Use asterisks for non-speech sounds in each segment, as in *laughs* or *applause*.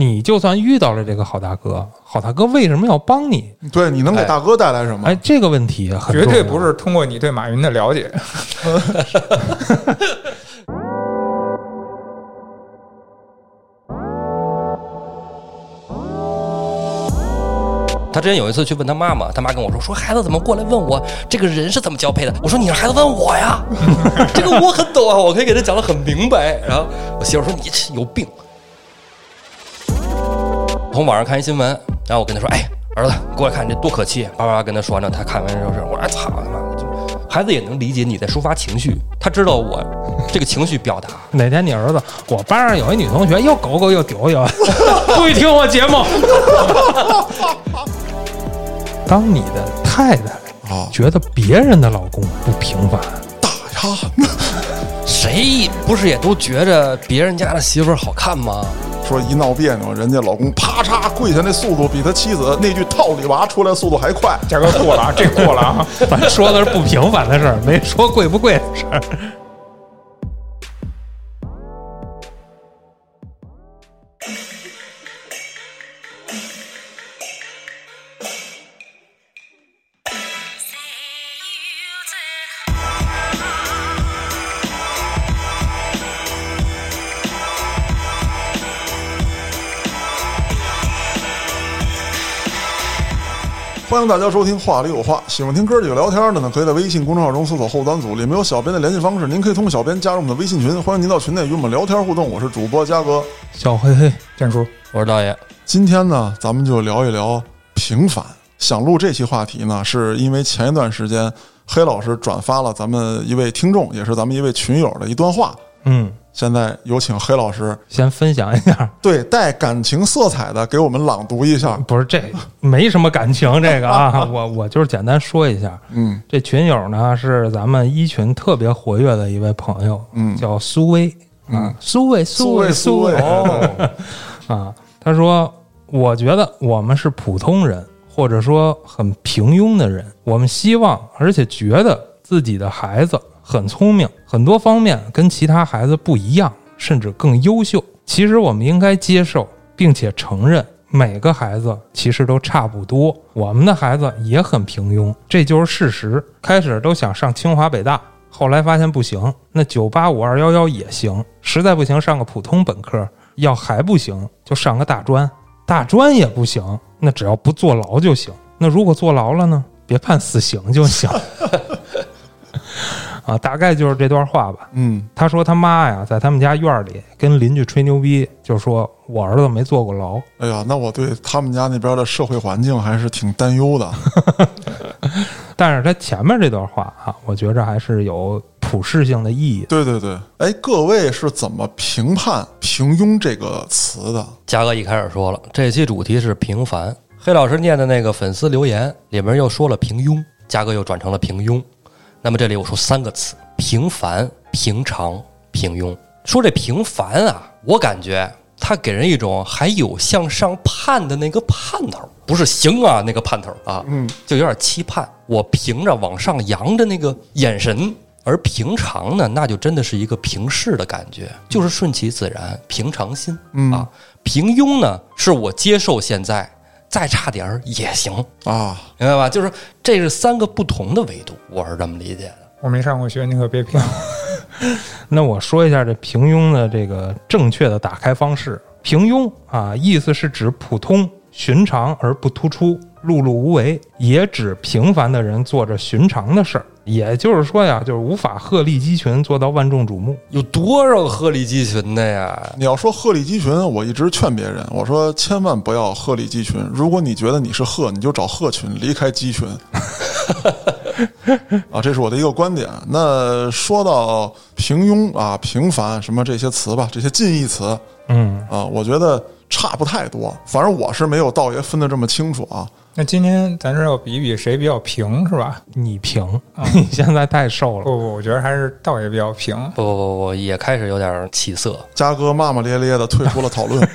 你就算遇到了这个好大哥，好大哥为什么要帮你？对，你能给大哥带来什么？哎，这个问题很绝对不是通过你对马云的了解，*laughs* 他之前有一次去问他妈妈，他妈跟我说：“说孩子怎么过来问我这个人是怎么交配的？”我说：“你让孩子问我呀，*laughs* 这个我很懂啊，我可以给他讲的很明白。”然后我媳妇说：“你这有病。”从网上看一新闻，然后我跟他说：“哎，儿子，过来看这多可气！”叭叭叭跟他说完了，他看完之后是，我说：“哎操他妈的！”就孩子也能理解你在抒发情绪，他知道我这个情绪表达。哪天你儿子，我班上有一女同学又狗狗又丢又，*laughs* 不许听我节目。当你的太太啊，觉得别人的老公不平凡，打他！*laughs* 谁不是也都觉着别人家的媳妇儿好看吗？说一闹别扭，人家老公啪嚓跪下那速度比他妻子那句套里娃出来速度还快。价格过了啊，这过了啊。咱说的是不平凡的事儿，没说贵不贵的事儿。迎大家收听《话里有话》，喜欢听哥几个聊天的呢，可以在微信公众号中搜索“后端组”，里面有小编的联系方式，您可以通过小编加入我们的微信群，欢迎您到群内与我们聊天互动。我是主播嘉哥，小黑黑，建叔，我是大爷，今天呢，咱们就聊一聊平凡。想录这期话题呢，是因为前一段时间黑老师转发了咱们一位听众，也是咱们一位群友的一段话。嗯，现在有请黑老师。先分享一下，*laughs* 对带感情色彩的给我们朗读一下。不是这没什么感情，这个啊，*laughs* 我我就是简单说一下。嗯。这群友呢是咱们一群特别活跃的一位朋友，嗯。叫苏威啊，苏威，苏威，苏威哦，*laughs* 啊，他说，我觉得我们是普通人，或者说很平庸的人，我们希望而且觉得自己的孩子很聪明，很多方面跟其他孩子不一样，甚至更优秀。其实我们应该接受并且承认。每个孩子其实都差不多，我们的孩子也很平庸，这就是事实。开始都想上清华北大，后来发现不行，那九八五二幺幺也行，实在不行上个普通本科，要还不行就上个大专，大专也不行，那只要不坐牢就行。那如果坐牢了呢？别判死刑就行。*laughs* 啊，大概就是这段话吧。嗯他说他妈呀，在他们家院儿里跟邻居吹牛逼，就说我儿子没坐过牢。哎呀，那我对他们家那边的社会环境还是挺担忧的。*laughs* 但是他前面这段话啊，我觉着还是有普世性的意义的。对对对，哎，各位是怎么评判“平庸”这个词的？嘉哥一开始说了，这期主题是平凡。黑老师念的那个粉丝留言里面又说了平庸，嘉哥又转成了平庸。那么这里我说三个词：平凡、平常、平庸。说这平凡啊，我感觉它给人一种还有向上盼的那个盼头，不是行啊那个盼头啊，嗯，就有点期盼。我凭着往上扬的那个眼神，而平常呢，那就真的是一个平视的感觉，就是顺其自然，平常心、嗯啊。平庸呢，是我接受现在，再差点儿也行，啊，明白吧？就是这是三个不同的维度，我是这么理解的。我没上过学，你可别骗我。*laughs* 那我说一下这平庸的这个正确的打开方式。平庸啊，意思是指普通、寻常而不突出、碌碌无为，也指平凡的人做着寻常的事儿。也就是说呀，就是无法鹤立鸡群，做到万众瞩目。有多少鹤立鸡群的呀？你要说鹤立鸡群，我一直劝别人，我说千万不要鹤立鸡群。如果你觉得你是鹤，你就找鹤群，离开鸡群。*laughs* 啊，这是我的一个观点。那说到平庸啊、平凡什么这些词吧，这些近义词嗯，啊，我觉得差不太多。反正我是没有道爷分的这么清楚啊。那今天咱这要比比谁比较平是吧？你平，*laughs* 你现在太瘦了。不不，我觉得还是道爷比较平。不不不不，也开始有点起色。嘉哥骂骂咧咧的退出了讨论。*laughs*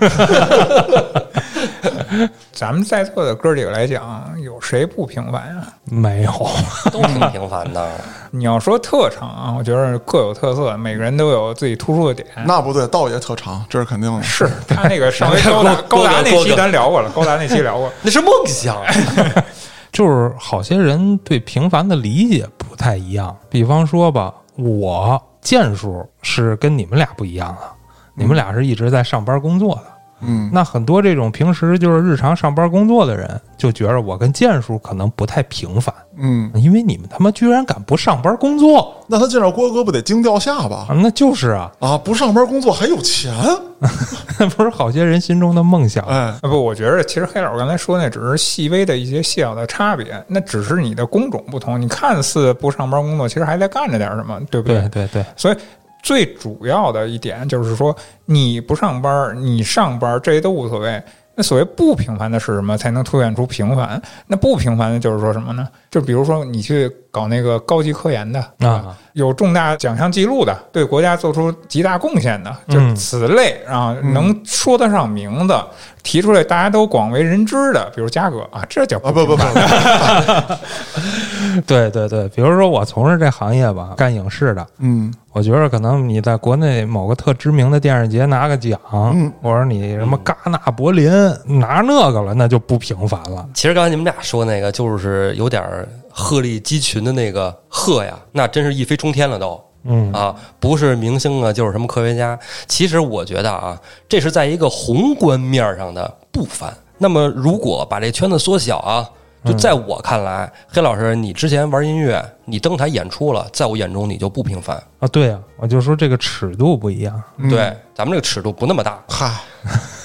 咱们在座的哥几个来讲，有谁不平凡呀？没有，*laughs* 都挺平凡的。你要说特长啊，我觉得各有特色，每个人都有自己突出的点。那不对，道爷特长，这是肯定的。是他那个上回 *laughs* 高达高达那期咱聊过了，高达那期聊过。*laughs* 那是梦想，就是好些人对平凡的理解不太一样。比方说吧，我剑术是跟你们俩不一样的，你们俩是一直在上班工作的。嗯，那很多这种平时就是日常上班工作的人，就觉着我跟剑叔可能不太平凡，嗯，因为你们他妈居然敢不上班工作那他见着郭哥不得惊掉下巴啊！那就是啊，啊？不上班工作还有钱？那 *laughs* 不是好些人心中的梦想。哎，啊不，我觉得其实黑老师刚才说那只是细微的一些细小的差别，那只是你的工种不同。你看似不上班工作，其实还在干着点什么，对不对对对，所以最主要的一点就是说，你不上班，你上班，这些都无所谓。那所谓不平凡的是什么？才能凸显出平凡？那不平凡的就是说什么呢？就比如说你去搞那个高级科研的啊，有重大奖项记录的，对国家做出极大贡献的，就嗯此类啊，能说得上名字，提出来大家都广为人知的，比如嘉哥啊，这叫啊不不不，*laughs* 对对对，比如说我从事这行业吧，干影视的，嗯。我觉得可能你在国内某个特知名的电视节拿个奖，嗯。或者你什么戛纳、柏林拿那个了，那就不平凡了。其实刚才你们俩说那个，就是有点儿鹤立鸡群的那个鹤呀，那真是一飞冲天了都。嗯啊，不是明星啊，就是什么科学家。其实我觉得啊，这是在一个宏观面儿上的不凡。那么，如果把这圈子缩小啊，就在我看来，黑老师，你之前玩音乐，你登台演出了，在我眼中你就不平凡。啊，对啊、我就说这个尺度不一样。嗯对，咱们这个尺度不那么大。嗨，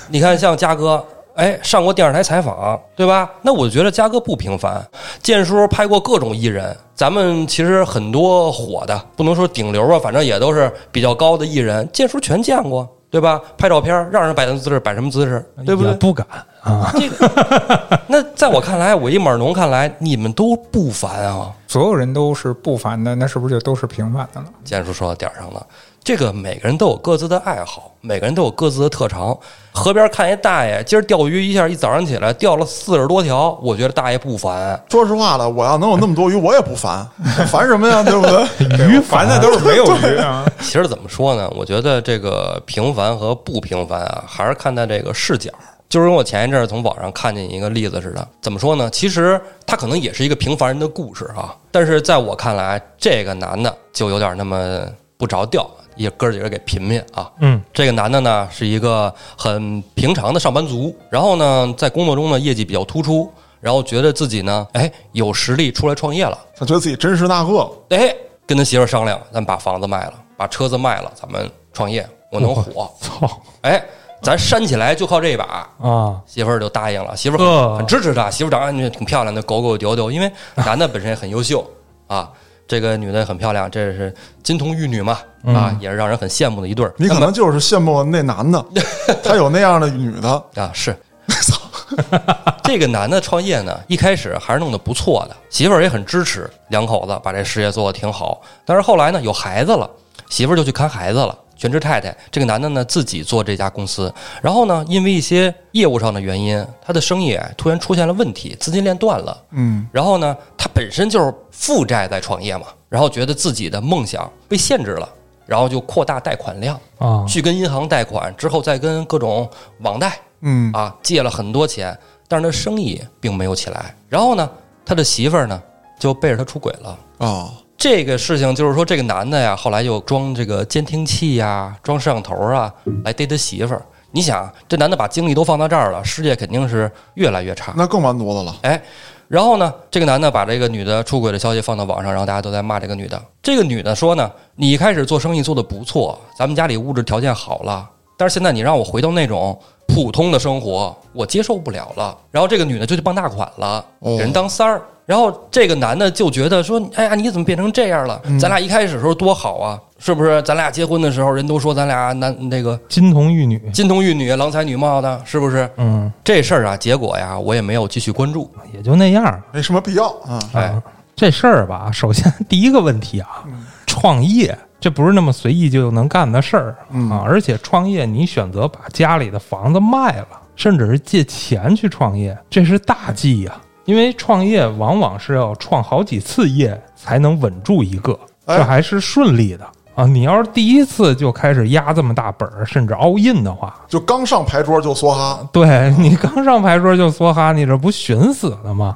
你看，像嘉哥，哎，上过电视台采访，对吧？那我觉得嘉哥不平凡。建叔拍过各种艺人，咱们其实很多火的，不能说顶流吧，反正也都是比较高的艺人，建叔全见过，对吧？拍照片让人摆什么姿势，摆什么姿势，对不对？不敢啊，这个，*laughs* 那在我看来，我一码农看来，你们都不凡啊。所有人都是不凡的，那是不是就都是平凡的了？建叔说到点儿上了。这个每个人都有各自的爱好，每个人都有各自的特长。河边看一大爷，今儿钓鱼一下，一早上起来钓了四十多条，我觉得大爷不烦。说实话了，我要能有那么多鱼，我也不烦，*laughs* 烦什么呀？对不对？鱼烦的都是没有鱼啊。*laughs* 其实怎么说呢？我觉得这个平凡和不平凡啊，还是看待这个视角。就是跟我前一阵儿从网上看见一个例子似的，怎么说呢？其实他可能也是一个平凡人的故事啊，但是在我看来，这个男的就有点那么不着调，也哥几个给贫贫啊。嗯。这个男的呢是一个很平常的上班族，然后呢在工作中呢业绩比较突出，然后觉得自己呢哎有实力出来创业了，他觉得自己真是那个。了，哎跟他媳妇商量，咱把房子卖了，把车子卖了，咱们创业，我能火，*laughs* 操。哎咱煽起来就靠这一把。啊，媳妇儿就答应了，媳妇儿呵。很很支持他，媳妇儿长得挺漂亮的，狗狗丢丢，因为男的本身也很优秀啊，这个女的很漂亮，这是金童玉女嘛，啊，也是让人很羡慕的一对儿。你可能就是羡慕那男的，*laughs* 他有那样的女的，啊，是。*laughs* *laughs* 这个男的创业呢，一开始还是弄得不错的，媳妇儿也很支持，两口子把这事业做得挺好。但是后来呢，有孩子了，媳妇儿就去看孩子了，全职太太。这个男的呢，自己做这家公司，然后呢，因为一些业务上的原因，他的生意哎突然出现了问题，资金链断了。嗯，然后呢，他本身就是负债在创业嘛，然后觉得自己的梦想被限制了，然后就扩大贷款量，啊，去跟银行贷款，之后再跟各种网贷。嗯，啊，借了很多钱，但是他生意并没有起来。然后呢，他的媳妇儿呢就背着他出轨了。哦，这个事情就是说，这个男的呀，后来又装这个监听器呀，装摄像头啊，来逮他媳妇儿。你想，这男的把精力都放到这儿了，事业肯定是越来越差。那更完犊子了。哎，然后呢，这个男的把这个女的出轨的消息放到网上，然后大家都在骂这个女的。这个女的说呢，你一开始做生意做得不错，咱们家里物质条件好了，但是现在你让我回到那种普通的生活，我接受不了了。然后这个女的就去傍大款了，哦给人当三儿。然后这个男的就觉得说，哎呀，你怎么变成这样了？咱俩一开始的时候多好啊，是不是？咱俩结婚的时候，人都说咱俩男那个金童玉女，金童玉女、郎才女貌的，是不是？嗯，这事儿啊，结果呀，我也没有继续关注。也就那样。没什么必要啊。哎啊，这事儿吧，*laughs* 首先第一个问题啊，创业这不是那么随意就能干的事儿嗯啊，而且创业你选择把家里的房子卖了，甚至是借钱去创业，这是大忌呀、因为创业往往是要创好几次业才能稳住一个，哎这还是顺利的啊！你要是第一次就开始压这么大本儿，甚至 all in 的话，就刚上牌桌就梭哈，对你刚上牌桌就梭哈，你这不寻死了吗？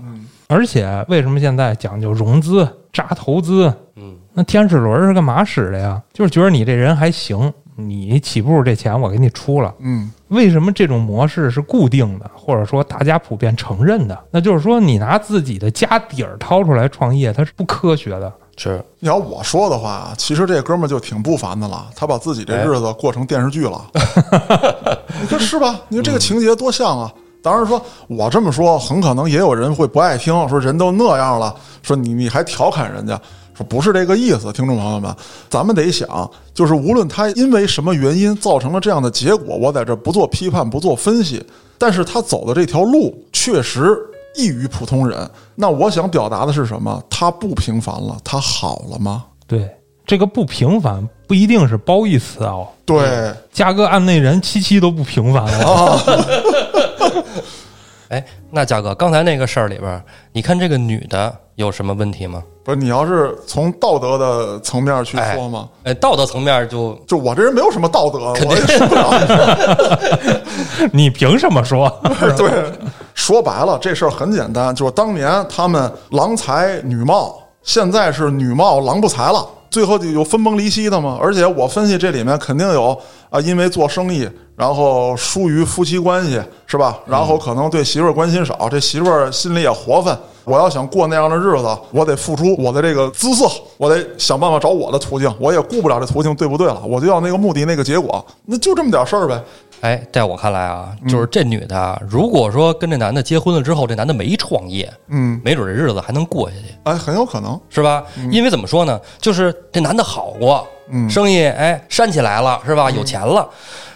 而且为什么现在讲究融资、扎投资？嗯，那天使轮是干嘛使的呀？就是觉得你这人还行，你起步这钱我给你出了。嗯，为什么这种模式是固定的，或者说大家普遍承认的？那就是说，你拿自己的家底儿掏出来创业，它是不科学的。是你要我说的话，其实这哥们儿就挺不凡的了，他把自己这日子过成电视剧了。*laughs* 你说是吧？你说这个情节多像啊！当然说，我这么说，很可能也有人会不爱听，说人都那样了，说你你还调侃人家，说不是这个意思。听众朋友们，咱们得想，就是无论他因为什么原因造成了这样的结果，我在这不做批判，不做分析，但是他走的这条路确实异于普通人。那我想表达的是什么？他不平凡了，他好了吗？对，这个不平凡不一定是褒义词哦。对，嘉哥案内人七七都不平凡了。啊，哎，那嘉哥，刚才那个事儿里边儿，你看这个女的有什么问题吗？不是你要是从道德的层面去说嘛，哎，道德层面就就我这人没有什么道德，我也说不了。*laughs* *laughs* 你凭什么说？*laughs* 对，说白了，这事儿很简单，就是当年他们郎才女貌，现在是女貌郎不才了，最后就有分崩离析的嘛。而且我分析这里面肯定有啊，因为做生意，然后疏于夫妻关系，是吧？然后可能对媳妇儿关心少，这媳妇儿心里也活泛。我要想过那样的日子，我得付出我的这个姿色，我得想办法找我的途径，我也顾不了这途径对不对了，我就要那个目的那个结果，那就这么点事儿呗。哎，在我看来啊，就是这女的啊，如果说跟这男的结婚了之后，这男的没创业，嗯，没准这日子还能过下去，哎，很有可能。是吧？因为怎么说呢，就是这男的好过，嗯。生意哎煽起来了，是吧？有钱了，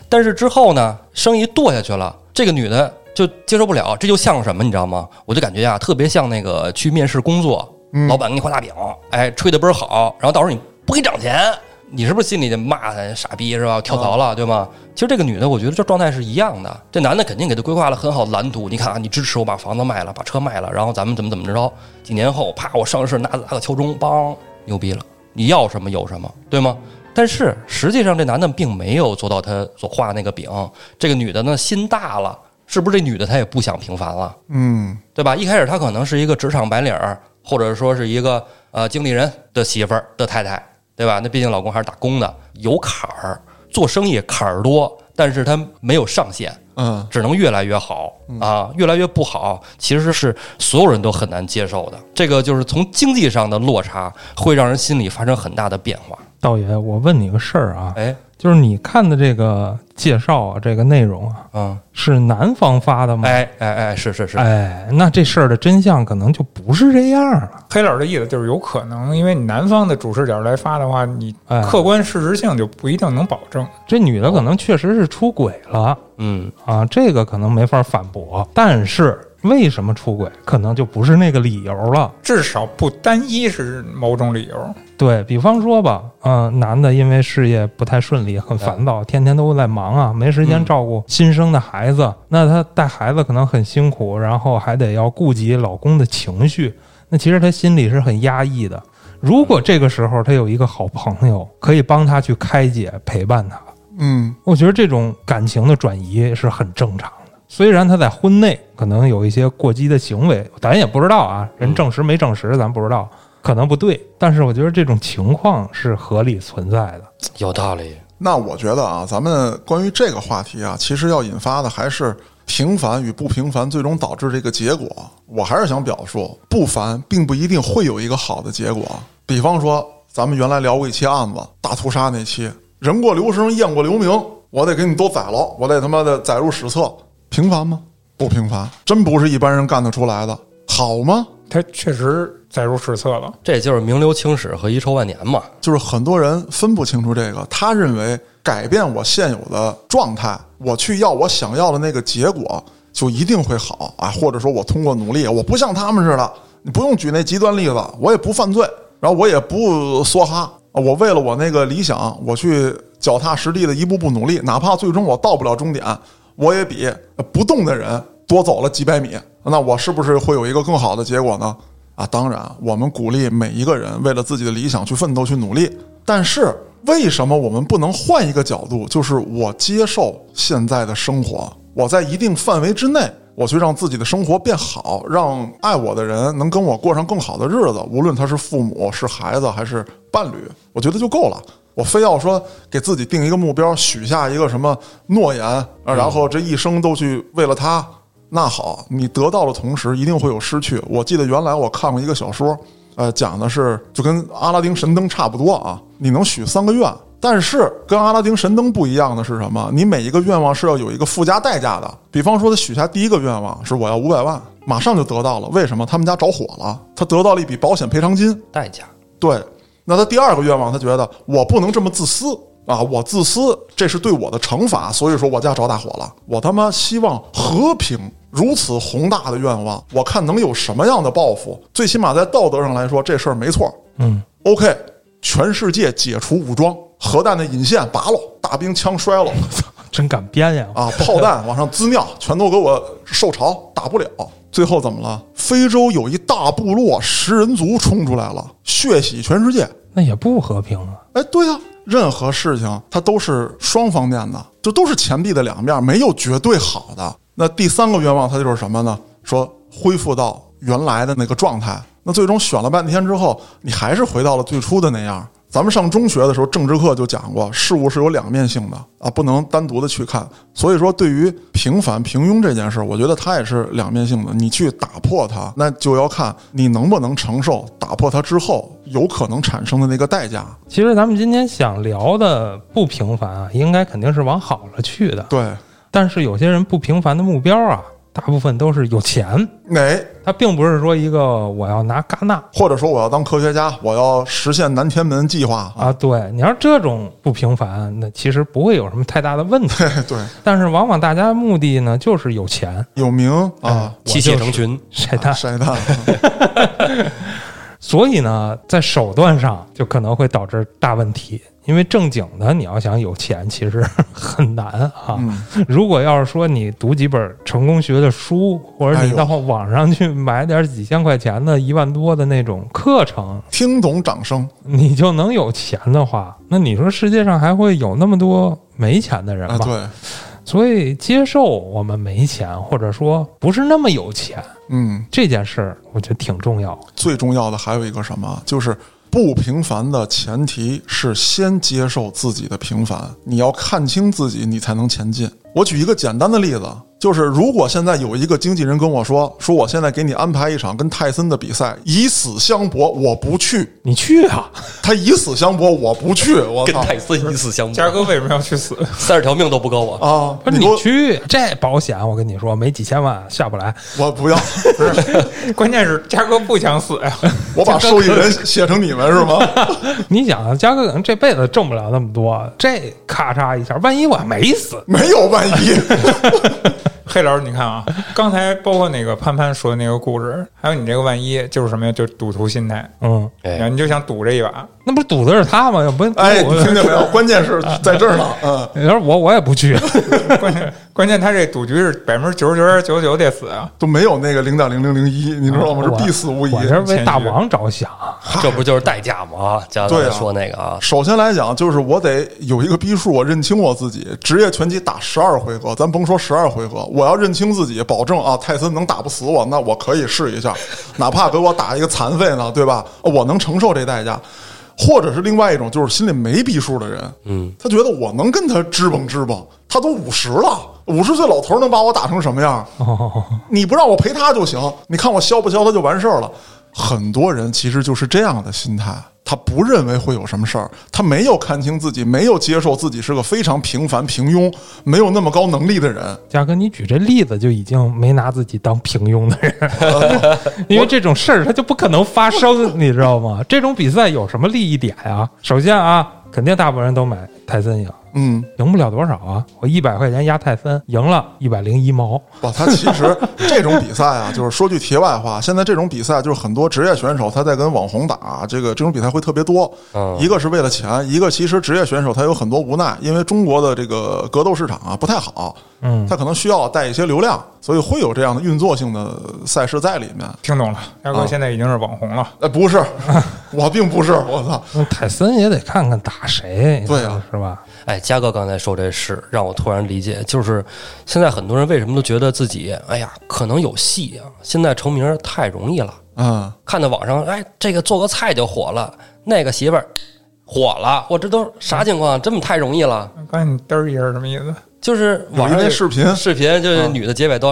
但是之后呢，生意堕下去了，这个女的就接受不了，这就像什么，你知道吗？我就感觉啊，特别像那个去面试工作，老板给你画大饼，哎，吹的倍儿好，然后到时候你不给涨钱，你是不是心里就骂他傻逼是吧？跳槽了，对吗？其实这个女的，我觉得这状态是一样的。这男的肯定给她规划了很好的蓝图。你看啊，你支持我把房子卖了，把车卖了，然后咱们怎么怎么着？几年后，啪，我上市拿拿个敲钟，梆，牛逼了！你要什么有什么，对吗？但是实际上，这男的并没有做到他所画那个饼。这个女的呢，心大了，是不是？这女的她也不想平凡了。嗯对吧？一开始她可能是一个职场白领儿，或者说是一个呃经理人的媳妇儿的太太，对吧？那毕竟老公还是打工的，有坎儿，做生意坎儿多，但是他没有上限，嗯，只能越来越好啊，越来越不好，其实是所有人都很难接受的。这个就是从经济上的落差，会让人心里发生很大的变化。道爷，我问你个事儿啊，哎，就是你看的这个介绍啊，这个内容啊，嗯，是男方发的吗？哎哎哎，是是是，哎，那这事儿的真相可能就不是这样了。黑老师的意思就是有可能，因为你男方的主视角来发的话，你哎客观事实性就不一定能保证。这女的可能确实是出轨了嗯，啊，这个可能没法反驳。但是为什么出轨，可能就不是那个理由了。至少不单一是某种理由。对比方说吧，嗯、男的因为事业不太顺利，很烦躁，天天都在忙啊，没时间照顾新生的孩子。那他带孩子可能很辛苦，然后还得要顾及老公的情绪，那其实他心里是很压抑的。如果这个时候他有一个好朋友可以帮他去开解、陪伴他，嗯我觉得这种感情的转移是很正常的。虽然他在婚内可能有一些过激的行为，咱也不知道啊，人证实没证实咱不知道，可能不对。但是我觉得这种情况是合理存在的。有道理。那我觉得啊，咱们关于这个话题啊，其实要引发的还是平凡与不平凡最终导致这个结果。我还是想表述，不凡并不一定会有一个好的结果。比方说，咱们原来聊过一期案子，大屠杀那期，人过留声，雁过留名，我得给你都宰了，我得他妈的载入史册，平凡吗？不平凡，真不是一般人干得出来的。好吗？他确实载入史册了，这就是名留青史和遗臭万年嘛。就是很多人分不清楚这个，他认为改变我现有的状态，我去要我想要的那个结果，就一定会好啊，或者说我通过努力，我不像他们似的，你不用举那极端例子，我也不犯罪，然后我也不梭哈，啊我为了我那个理想，我去脚踏实地的一步步努力，哪怕最终我到不了终点，我也比不动的人多走了几百米，那我是不是会有一个更好的结果呢？啊，当然，我们鼓励每一个人为了自己的理想去奋斗、去努力。但是，为什么我们不能换一个角度？就是我接受现在的生活，我在一定范围之内，我去让自己的生活变好，让爱我的人能跟我过上更好的日子，无论他是父母、是孩子还是伴侣，我觉得就够了。我非要说给自己定一个目标，许下一个什么诺言啊，然后这一生都去为了他。那好，你得到的同时一定会有失去。我记得原来我看过一个小说，呃，讲的是就跟阿拉丁神灯差不多啊。你能许三个愿，但是跟阿拉丁神灯不一样的是什么？你每一个愿望是要有一个附加代价的。比方说，他许下第一个愿望是我要五百万，马上就得到了。为什么？他们家着火了，他得到了一笔保险赔偿金。代价。对，那他第二个愿望，他觉得我不能这么自私。啊！我自私，这是对我的惩罚，所以说我家着大火了。我他妈希望和平，如此宏大的愿望，我看能有什么样的报复？最起码在道德上来说，这事儿没错。嗯，OK，全世界解除武装，核弹的引线拔了，大兵枪摔了，*laughs* 真敢编呀！啊，炮弹往上滋尿，全都给我受潮，打不了。最后怎么了？非洲有一大部落食人族冲出来了，血洗全世界，那也不和平啊！哎，对呀。任何事情它都是双方面的，就都是钱币的两面，没有绝对好的。那第三个愿望它就是什么呢？说恢复到原来的那个状态。那最终选了半天之后，你还是回到了最初的那样。咱们上中学的时候，政治课就讲过，事物是有两面性的啊，不能单独的去看。所以说，对于平凡平庸这件事，我觉得它也是两面性的。你去打破它，那就要看你能不能承受打破它之后有可能产生的那个代价。其实咱们今天想聊的不平凡啊，应该肯定是往好了去的。对，但是有些人不平凡的目标啊。大部分都是有钱，哎？他并不是说一个我要拿戛纳，或者说我要当科学家，我要实现南天门计划啊。对，你要这种不平凡，那其实不会有什么太大的问题。*laughs* 对，但是往往大家目的呢，就是有钱、有名啊，妻妾成群，晒蛋晒蛋。*laughs* 所以呢，在手段上就可能会导致大问题。因为正经的，你要想有钱，其实 *laughs* 很难啊。如果要是说你读几本成功学的书，或者你到网上去买点几千块钱的一万多的那种课程，听懂掌声，你就能有钱的话，那你说世界上还会有那么多没钱的人吗？对。所以接受我们没钱，或者说不是那么有钱，嗯，这件事儿我觉得挺重要。最重要的还有一个什么，就是。不平凡的前提是先接受自己的平凡，你要看清自己，你才能前进。我举一个简单的例子。就是如果现在有一个经纪人跟我说说我现在给你安排一场跟泰森的比赛，以死相搏，我不去，你去啊！他以死相搏，我不去，我跟泰森以死相搏。嘉哥为什么要去死？三十条命都不够啊！啊，不是你去这保险，我跟你说没几千万下不来，我不要。不是，关键是嘉哥不想死呀！*laughs* 我把受益人写成你们是吗？*laughs* 你想，嘉哥可能这辈子挣不了那么多，这咔嚓一下，万一我没死，没有万一。*laughs* 黑老师，你看啊，*laughs* 刚才包括那个潘潘说的那个故事，还有你这个万一，就是什么呀？就是赌徒心态。嗯，哎，你就想赌这一把，那不是赌的是他吗？要不，哎，你听见没有？关键是 *laughs* 在这儿呢。嗯，你说我我也不去。*laughs* 关键关键他这赌局是百分之九十九点九九得死啊，都没有那个零点零零零一，你知道吗？是必死无疑。我这是为大王着想，这不就是代价吗？啊，对说那个啊，首先来讲，就是我得有一个逼数，我认清我自己。职业拳击打十二回合，咱甭说十二回合，我要认清自己。保证啊，泰森能打不死我，那我可以试一下，*laughs* 哪怕给我打一个残废呢，对吧？我能承受这代价，或者是另外一种，就是心里没逼数的人，嗯，他觉得我能跟他支蹦支蹦，他都五十了，五十岁老头能把我打成什么样？你不让我陪他就行，你看我削不削他就完事儿了。很多人其实就是这样的心态。他不认为会有什么事儿，他没有看清自己，没有接受自己是个非常平凡、平庸、没有那么高能力的人。嘉哥，你举这例子就已经没拿自己当平庸的人，*laughs* 因为这种事儿他就不可能发生，你知道吗？这种比赛有什么利益点呀？首先啊，肯定大部分人都买泰森赢，嗯，赢不了多少啊！我一百块钱压泰森，赢了一百零一毛。哇，他其实这种比赛啊，就是说句题外话，现在这种比赛就是很多职业选手他在跟网红打，这个这种比赛会特别多。嗯一个是为了钱，一个其实职业选手他有很多无奈，因为中国的这个格斗市场啊不太好，嗯，他可能需要带一些流量，所以会有这样的运作性的赛事在里面。听懂了，大哥啊现在已经是网红了。呃，不是，我并不是，我操，那泰森也得看看打谁，对啊是吧？哎，嘉哥刚才说这事，让我突然理解，就是现在很多人为什么都觉得自己，哎呀，可能有戏啊，现在成名太容易了。嗯，看到网上，哎，这个做个菜就火了，那个媳妇儿火了，我这都啥情况？这么太容易了？刚才你嘚儿一下是什么意思？就是网上那视频视频就是女的结尾都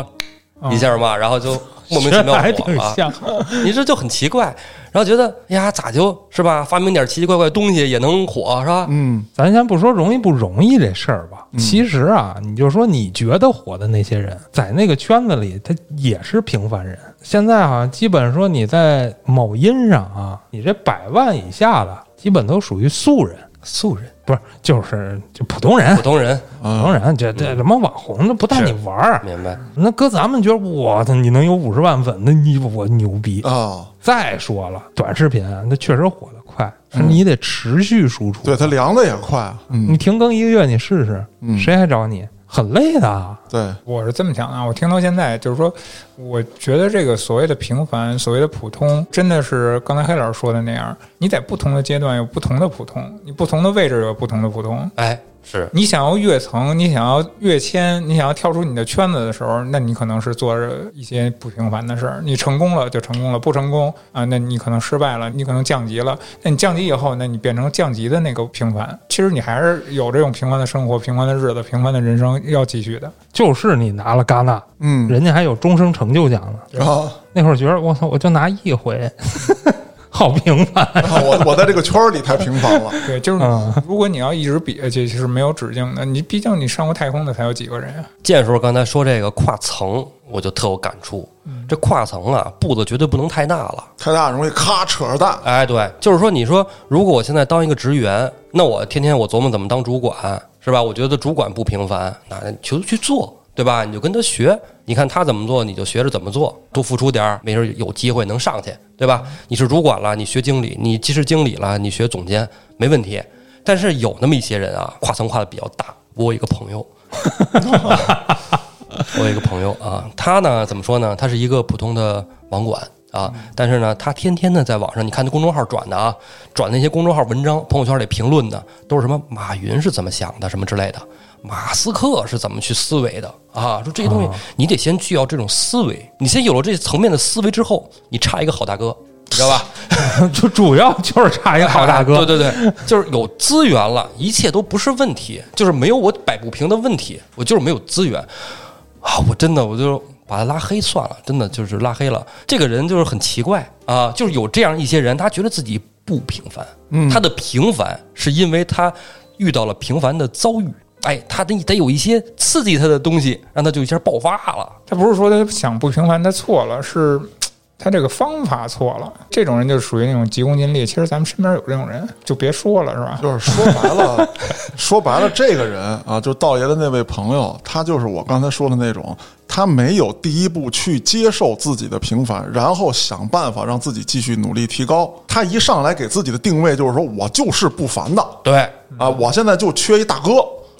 啊一下嘛，然后就 *laughs* 莫名其妙还火了，挺像。*laughs* 你这就很奇怪，然后觉得哎呀，咋就是吧？发明点奇奇怪怪东西也能火是吧？嗯，咱先不说容易不容易这事儿吧，其实啊，你就说你觉得火的那些人，在那个圈子里，他也是平凡人。现在好像基本说你在某音上啊，你这百万以下的，基本都属于素人，素人、不是就是就普通人普。通人，普通人，这这什么网红，那不带你玩儿。明白？那搁咱们觉得，我操，你能有五十万粉，那你我牛逼。啊，再说了，短视频那确实火得快，是你得持续输出。对它凉的也快你，停更一个月，你试试，嗯谁还找你？很累的啊。对，我是这么想的啊，我听到现在就是说，我觉得这个所谓的平凡，所谓的普通，真的是刚才黑老师说的那样，你在不同的阶段有不同的普通，你不同的位置有不同的普通。哎，是你想要跃层，你想要跃迁，你想要跳出你的圈子的时候，那你可能是做着一些不平凡的事儿。你成功了就成功了，不成功啊，那你可能失败了，你可能降级了。那你降级以后，那你变成降级的那个平凡。其实你还是有这种平凡的生活、平凡的日子、平凡的人生要继续的。就是你拿了戛纳，嗯，人家还有终生成就奖呢。然后，那会儿觉得我操，我就拿一回，*laughs* 好平凡。*laughs* 我我在这个圈儿里太平凡了，*laughs* 对，就是嗯如果你要一直比下去，是没有止境的。你毕竟你上过太空的才有几个人啊？建叔刚才说这个跨层，我就特有感触。这跨层啊，步子绝对不能太大了。太大容易咔扯着蛋，哎，对，就是说，你说如果我现在当一个职员，那我天天我琢磨怎么当主管，是吧？我觉得主管不平凡，那你就去做，对吧？你就跟他学，你看他怎么做，你就学着怎么做，多付出点儿，没准有机会能上去，对吧？你是主管了，你学经理；你既是经理了，你学总监，没问题。但是有那么一些人啊，跨层跨的比较大。我有一个朋友，*laughs* 我有一个朋友啊，他呢怎么说呢？他是一个普通的网管啊，但是呢，他天天呢在网上，你看那公众号转的啊，转那些公众号文章、朋友圈里评论的，都是什么马云是怎么想的，什么之类的，马斯克是怎么去思维的啊？说这些东西，你得先具有这种思维，你先有了这层面的思维之后，你差一个好大哥。你知道吧？*laughs* 就主要就是差一个 *laughs* 好大哥。对对对，就是有资源了，一切都不是问题，就是没有我摆不平的问题，我就是没有资源啊！我真的我就把他拉黑算了，真的就是拉黑了。这个人就是很奇怪啊，就是有这样一些人，他觉得自己不平凡，他的平凡是因为他遇到了平凡的遭遇。哎，他得得有一些刺激他的东西，让他就一下爆发了。他不是说他想不平凡，他错了，是 *tsk* 他这个方法错了。这种人就属于那种急功近利。其实咱们身边有这种人，就别说了，是吧？就是说白了，*laughs* 说白了，这个人啊，就道爷的那位朋友，他就是我刚才说的那种，他没有第一步去接受自己的平凡，然后想办法让自己继续努力提高。他一上来给自己的定位就是说我就是不凡的对啊，我现在就缺一大哥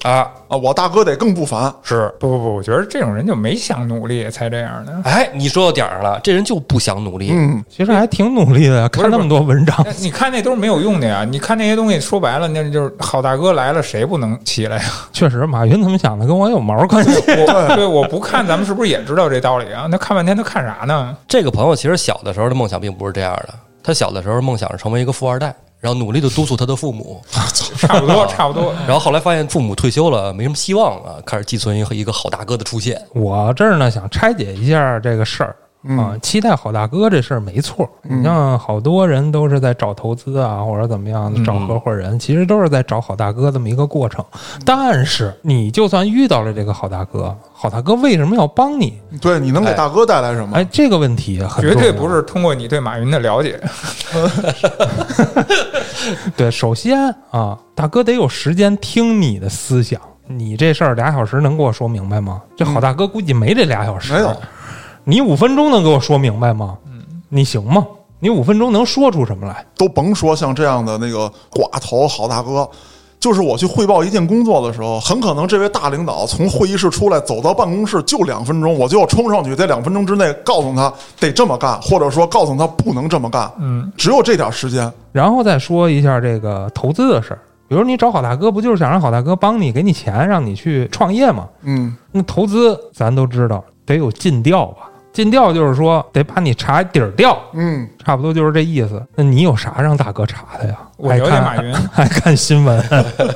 啊，啊，我大哥得更不凡。是不不不，我觉得这种人就没想努力才这样的。哎，你说到点儿上了，这人就不想努力。嗯，其实还挺努力的，是看那么多文章，你看那都是没有用的呀！你看那些东西，说白了，那就是好大哥来了，谁不能起来呀？确实，马云怎么想的跟我有毛关系？我对我不看，咱们是不是也知道这道理啊？那看半天他看啥呢？这个朋友其实小的时候的梦想并不是这样的，他小的时候梦想是成为一个富二代，然后努力的督促他的父母，*laughs* 差不多，差不多。然后后来发现父母退休了，没什么希望了，开始寄存一个一个好大哥的出现。我这儿呢想拆解一下这个事儿啊，期待好大哥这事儿没错。你像好多人都是在找投资啊，或者怎么样找合伙人，其实都是在找好大哥这么一个过程。但是你就算遇到了这个好大哥，好大哥为什么要帮你？对，你能给大哥带来什么？哎，这个问题很绝对不是通过你对马云的了解。*laughs* 对，首先啊，大哥得有时间听你的思想。你这事儿俩小时能给我说明白吗？这好大哥估计没这俩小时。没有，你五分钟能给我说明白吗？嗯，你行吗？你五分钟能说出什么来？都甭说像这样的那个寡头好大哥，就是我去汇报一件工作的时候，很可能这位大领导从会议室出来走到办公室就两分钟，我就要冲上去，在两分钟之内告诉他得这么干，或者说告诉他不能这么干。嗯，只有这点时间。然后再说一下这个投资的事儿。比如你找好大哥，不就是想让好大哥帮你给你钱，让你去创业吗？嗯，那投资咱都知道得有尽调吧？尽调就是说得把你查底儿掉，嗯，差不多就是这意思。那你有啥让大哥查的呀？我了解马云，*laughs* 爱看新闻，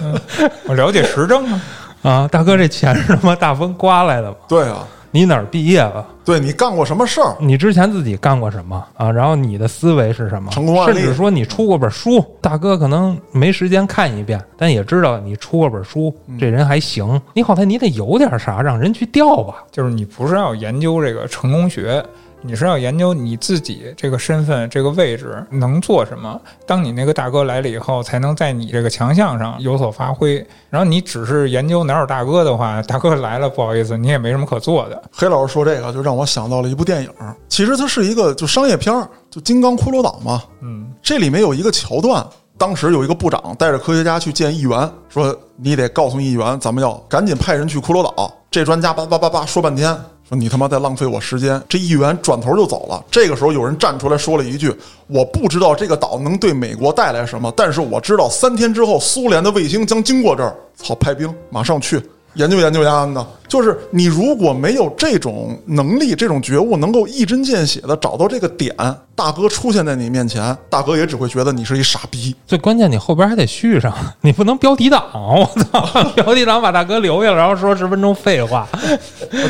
*laughs* 我了解时政啊。啊，大哥这钱是他妈大风刮来的吗？对啊。你哪儿毕业了？对你干过什么事儿？你之前自己干过什么啊？然后你的思维是什么？成功案例，甚至说你出过本书，大哥可能没时间看一遍，但也知道你出过本书，这人还行。你好歹你得有点啥让人去调吧？就是你不是要研究这个成功学。你是要研究你自己这个身份、这个位置能做什么？当你那个大哥来了以后，才能在你这个强项上有所发挥。然后你只是研究哪有大哥的话，大哥来了，不好意思，你也没什么可做的。黑老师说这个，就让我想到了一部电影，其实它是一个就商业片儿，就《金刚骷髅岛》嘛。嗯，这里面有一个桥段，当时有一个部长带着科学家去见议员，说你得告诉议员，咱们要赶紧派人去骷髅岛。这专家叭叭叭叭说半天。你他妈在浪费我时间！这议员转头就走了。这个时候有人站出来说了一句：“我不知道这个岛能对美国带来什么，但是我知道三天之后苏联的卫星将经过这儿。”操，派兵马上去。研究研究呀，呢，就是你如果没有这种能力、这种觉悟，能够一针见血的找到这个点，大哥出现在你面前，大哥也只会觉得你是一傻逼。最关键，你后边还得续上，你不能标题党。我操，*laughs* 标题党把大哥留下了，然后说十分钟废话。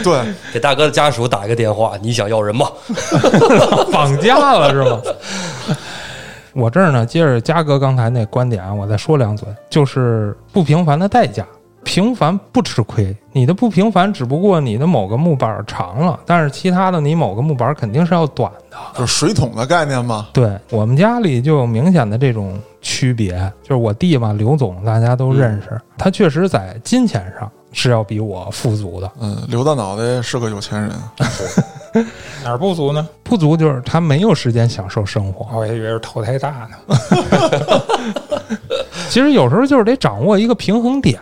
对，给大哥的家属打一个电话，你想要人吗？*laughs* 绑架了是吗？我这儿呢，接着嘉哥刚才那观点，我再说两嘴，就是不平凡的代价。平凡不吃亏，你的不平凡只不过你的某个木板长了，但是其他的你某个木板肯定是要短的，就是水桶的概念吗。对我们家里就有明显的这种区别，就是我弟嘛，刘总大家都认识，他确实在金钱上是要比我富足的。嗯，刘大脑袋是个有钱人，*laughs* 哪儿不足呢？不足就是他没有时间享受生活。我还以为是头太大呢。*laughs* 其实有时候就是得掌握一个平衡点，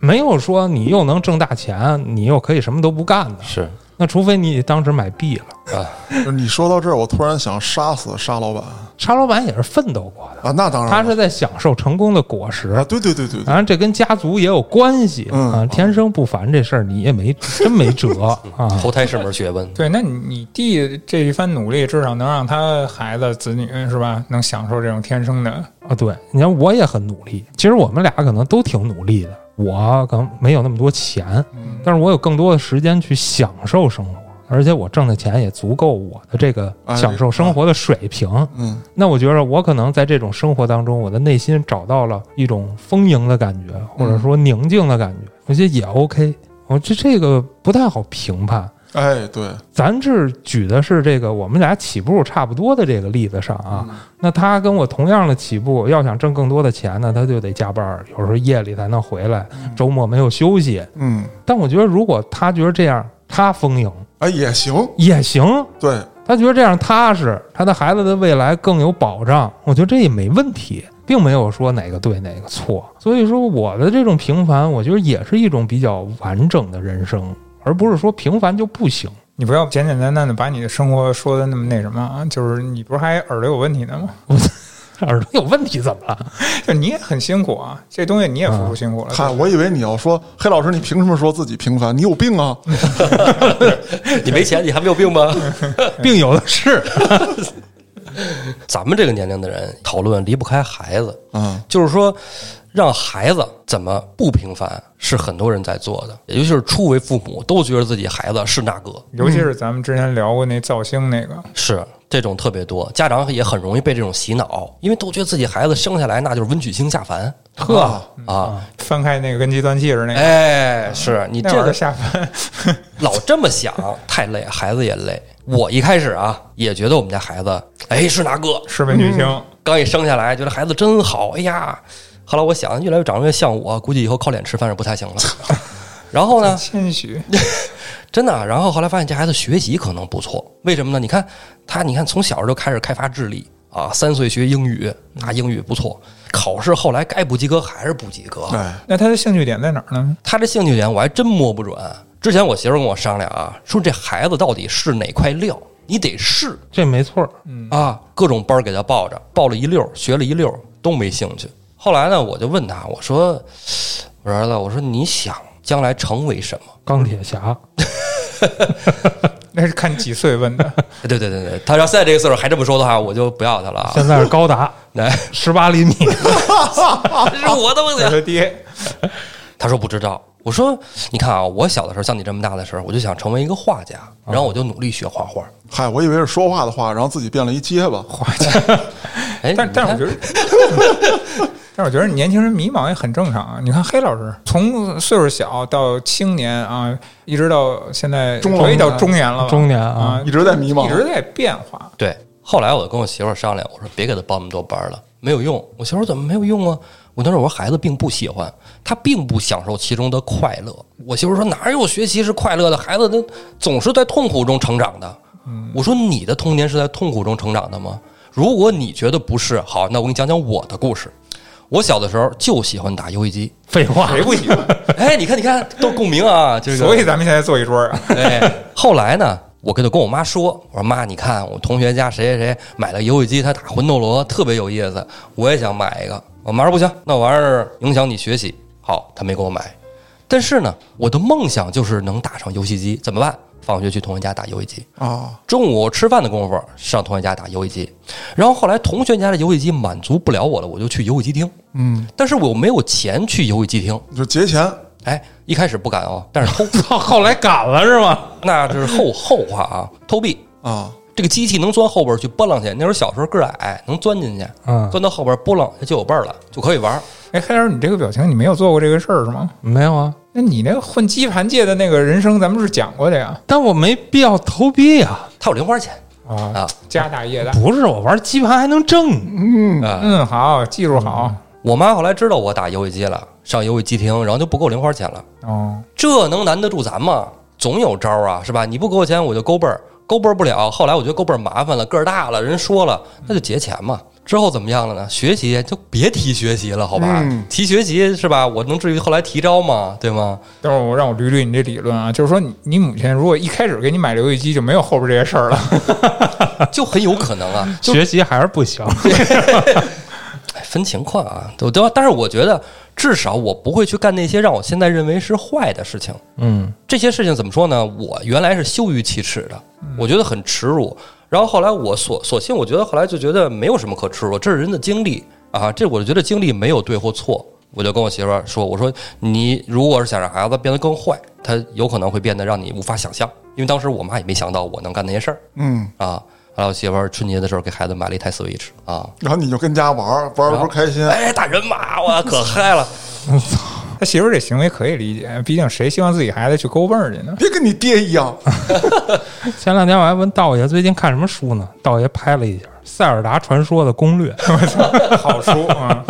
没有说你又能挣大钱，你又可以什么都不干的。是，那除非你当时买币了 *laughs* 啊。你说到这儿，我突然想杀死沙老板。沙老板也是奋斗过的啊，那当然，他是在享受成功的果实啊。对对对对，当然这跟家族也有关系啊。天生不凡这事儿你也没 *laughs* 真没辙啊。投胎是门学问。对，那你弟这一番努力，至少能让他孩子子女是吧，能享受这种天生的啊。对，你看我也很努力，其实我们俩可能都挺努力的。我可能没有那么多钱，但是我有更多的时间去享受生活。而且我挣的钱也足够我的这个享受生活的水平。嗯，那我觉得我可能在这种生活当中，我的内心找到了一种丰盈的感觉，或者说宁静的感觉，我觉得也 OK。我这这个不太好评判。哎，对，咱这举的是这个我们俩起步差不多的这个例子上啊。那他跟我同样的起步，要想挣更多的钱呢，他就得加班，有时候夜里才能回来，周末没有休息。嗯，但我觉得如果他觉得这样，他丰盈。哎，也行，也行。对他觉得这样踏实，他的孩子的未来更有保障。我觉得这也没问题，并没有说哪个对哪个错。所以说，我的这种平凡，我觉得也是一种比较完整的人生，而不是说平凡就不行。你不要简简单单的把你的生活说的那么那什么啊？就是你不是还耳朵有问题呢吗？*laughs* 耳朵有问题怎么了？*laughs* 就你也很辛苦啊，这东西你也付出辛苦了。看，我以为你要说黑老师，你凭什么说自己平凡？你有病啊！*laughs* 你没钱，你还没有病吗？病有的是。咱们这个年龄的人讨论离不开孩子，嗯，就是说。让孩子怎么不平凡，是很多人在做的，尤其是初为父母都觉得自己孩子是那个，尤其是咱们之前聊过那造星那个，是这种特别多，家长也很容易被这种洗脑，因为都觉得自己孩子生下来那就是文曲星下凡呵，啊，翻开那个跟计算器似的那个，哎，是你这个下凡 *laughs* *laughs* 老这么想太累，孩子也累。我一开始啊也觉得我们家孩子哎是那个，是文曲星，刚一生下来觉得孩子真好，哎呀，后来我想越来越长得越像我，估计以后靠脸吃饭是不太行了。*laughs* 然后呢，*laughs* 谦虚，*laughs* 真的啊，然后后来发现这孩子学习可能不错，为什么呢？你看他，你看从小就开始开发智力啊，三岁学英语，那英语不错，考试后来该不及格还是不及格。对，那他的兴趣点在哪儿呢？他这兴趣点我还真摸不准。之前我媳妇儿跟我商量啊，说这孩子到底是哪块料，你得试这没错儿，啊，各种班儿给他报着，报了一溜儿，学了一溜儿，都没兴趣。后来呢，我就问他，我说，我说儿子，我说你想将来成为什么？钢铁侠，*laughs* 那是看几岁问的，*laughs* 对对对对，他要现在这个岁数还这么说的话，我就不要他了啊。现在是高达来，*laughs* 十八厘米，这是我的问我题。说爹，他说不知道。我说，你看啊，我小的时候像你这么大的时候，我就想成为一个画家，然后我就努力学画画。嗨，我以为是说话的话，然后自己变了一结巴。哎，但但是我觉得，得，但是我觉得年轻人迷茫也很正常啊。你看黑老师，从岁数小到青年啊，一直到现在中可以叫中年了吧，中年啊啊，一直在迷茫一直在变化。对。后来我就跟我媳妇儿商量，我说别给他报那么多班了，没有用。我媳妇儿说怎么没有用啊？我当时我说孩子并不喜欢，他并不享受其中的快乐。我媳妇儿说哪有学习是快乐的？孩子他总是在痛苦中成长的。我说你的童年是在痛苦中成长的吗？如果你觉得不是，好，那我给你讲讲我的故事。我小的时候就喜欢打游戏机，*laughs* 废话，谁不喜欢？*laughs* 哎，你看，你看，都共鸣啊！这个，所以咱们现在坐一桌啊，*laughs* 哎，后来呢，我跟就跟我妈说，我说妈，你看我同学家谁谁谁买了游戏机，他打魂斗罗特别有意思，我也想买一个。我妈说不行，那玩意儿影响你学习。好，他没给我买。但是呢，我的梦想就是能打上游戏机，怎么办？放学去同学家打游戏机，啊，中午吃饭的功夫上同学家打游戏机，然后后来同学家的游戏机满足不了我了，我就去游戏机厅。嗯，但是我没有钱去游戏机厅，就节钱，哎，一开始不敢哦，但是偷，操，后来敢了是吗？那这是后后话啊，偷币。啊，这个机器能钻后边去拨浪去，那时候小时候个儿矮，能钻进去，嗯，钻到后边拨浪就有伴儿了，就可以玩儿。哎，黑老师，你这个表情，你没有做过这个事儿是吗？没有啊，那你那个混基盘界的那个人生，咱们是讲过的呀。但我没必要投币呀。他有零花钱啊，啊家大业大。不是我玩基盘还能挣，啊！嗯，好，技术好。我妈后来知道我打游戏机了，上游戏机厅，然后就不够零花钱了。哦，这能难得住咱吗？总有招儿啊，是吧？你不给我钱，我就勾背儿，勾背儿不了。后来我觉得勾背儿麻烦了，个儿大了，人说了，那就结钱嘛。之后怎么样了呢？学习就别提学习了，好吧？嗯提学习是吧？我能至于后来提招吗？对吗？等会儿我让我捋捋你这理论啊，就是说你你母亲如果一开始给你买了游戏机，就没有后边这些事儿了。*laughs* 就很有可能啊。*laughs* 学习还是不行。*laughs* 哎，分情况啊，都都。但是我觉得，至少我不会去干那些让我现在认为是坏的事情。嗯，这些事情怎么说呢？我原来是羞于启齿的，我觉得很耻辱。然后后来我索索性，我觉得后来就觉得没有什么可耻辱，这是人的经历啊。这我就觉得经历没有对或错。我就跟我媳妇儿说：“我说你如果是想让孩子变得更坏，他有可能会变得让你无法想象。因为当时我妈也没想到我能干那些事儿嗯，啊。后来我媳妇儿春节的时候给孩子买了一台 Switch 啊，然后你就跟家玩儿，玩的不开心，哎，大人马，我可嗨了。我 *laughs* 操他媳妇儿这行为可以理解，毕竟谁希望自己孩子去勾蹦儿去呢？别跟你爹一样。*laughs* 前两天我还问道爷最近看什么书呢？道爷拍了一下《塞尔达传说》的攻略。*laughs* 好书啊，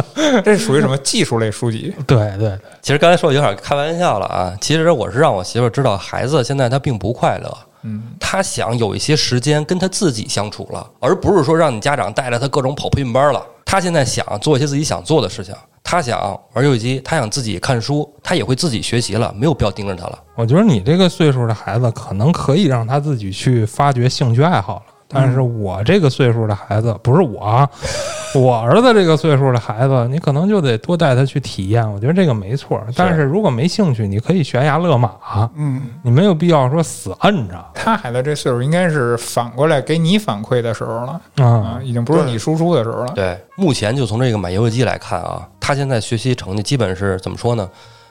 这属于什么技术类书籍？对对对，其实刚才说有点开玩笑了啊，其实我是让我媳妇儿知道，孩子现在他并不快乐。嗯，他想有一些时间跟他自己相处了，而不是说让你家长带着他各种跑培训班了。他现在想做一些自己想做的事情，他想玩游戏机，他想自己看书，他也会自己学习了，没有必要盯着他了。我觉得你这个岁数的孩子可能可以让他自己去发掘兴趣爱好了。但是我这个岁数的孩子，不是我啊，*laughs* 我儿子这个岁数的孩子，你可能就得多带他去体验。我觉得这个没错。但是如果没兴趣，你可以悬崖勒马，嗯，你没有必要说死摁着他孩子这岁数应该是反过来给你反馈的时候了啊啊，。已经不是你输出的时候了。对，目前就从这个买游戏机来看啊，他现在学习成绩基本是怎么说呢？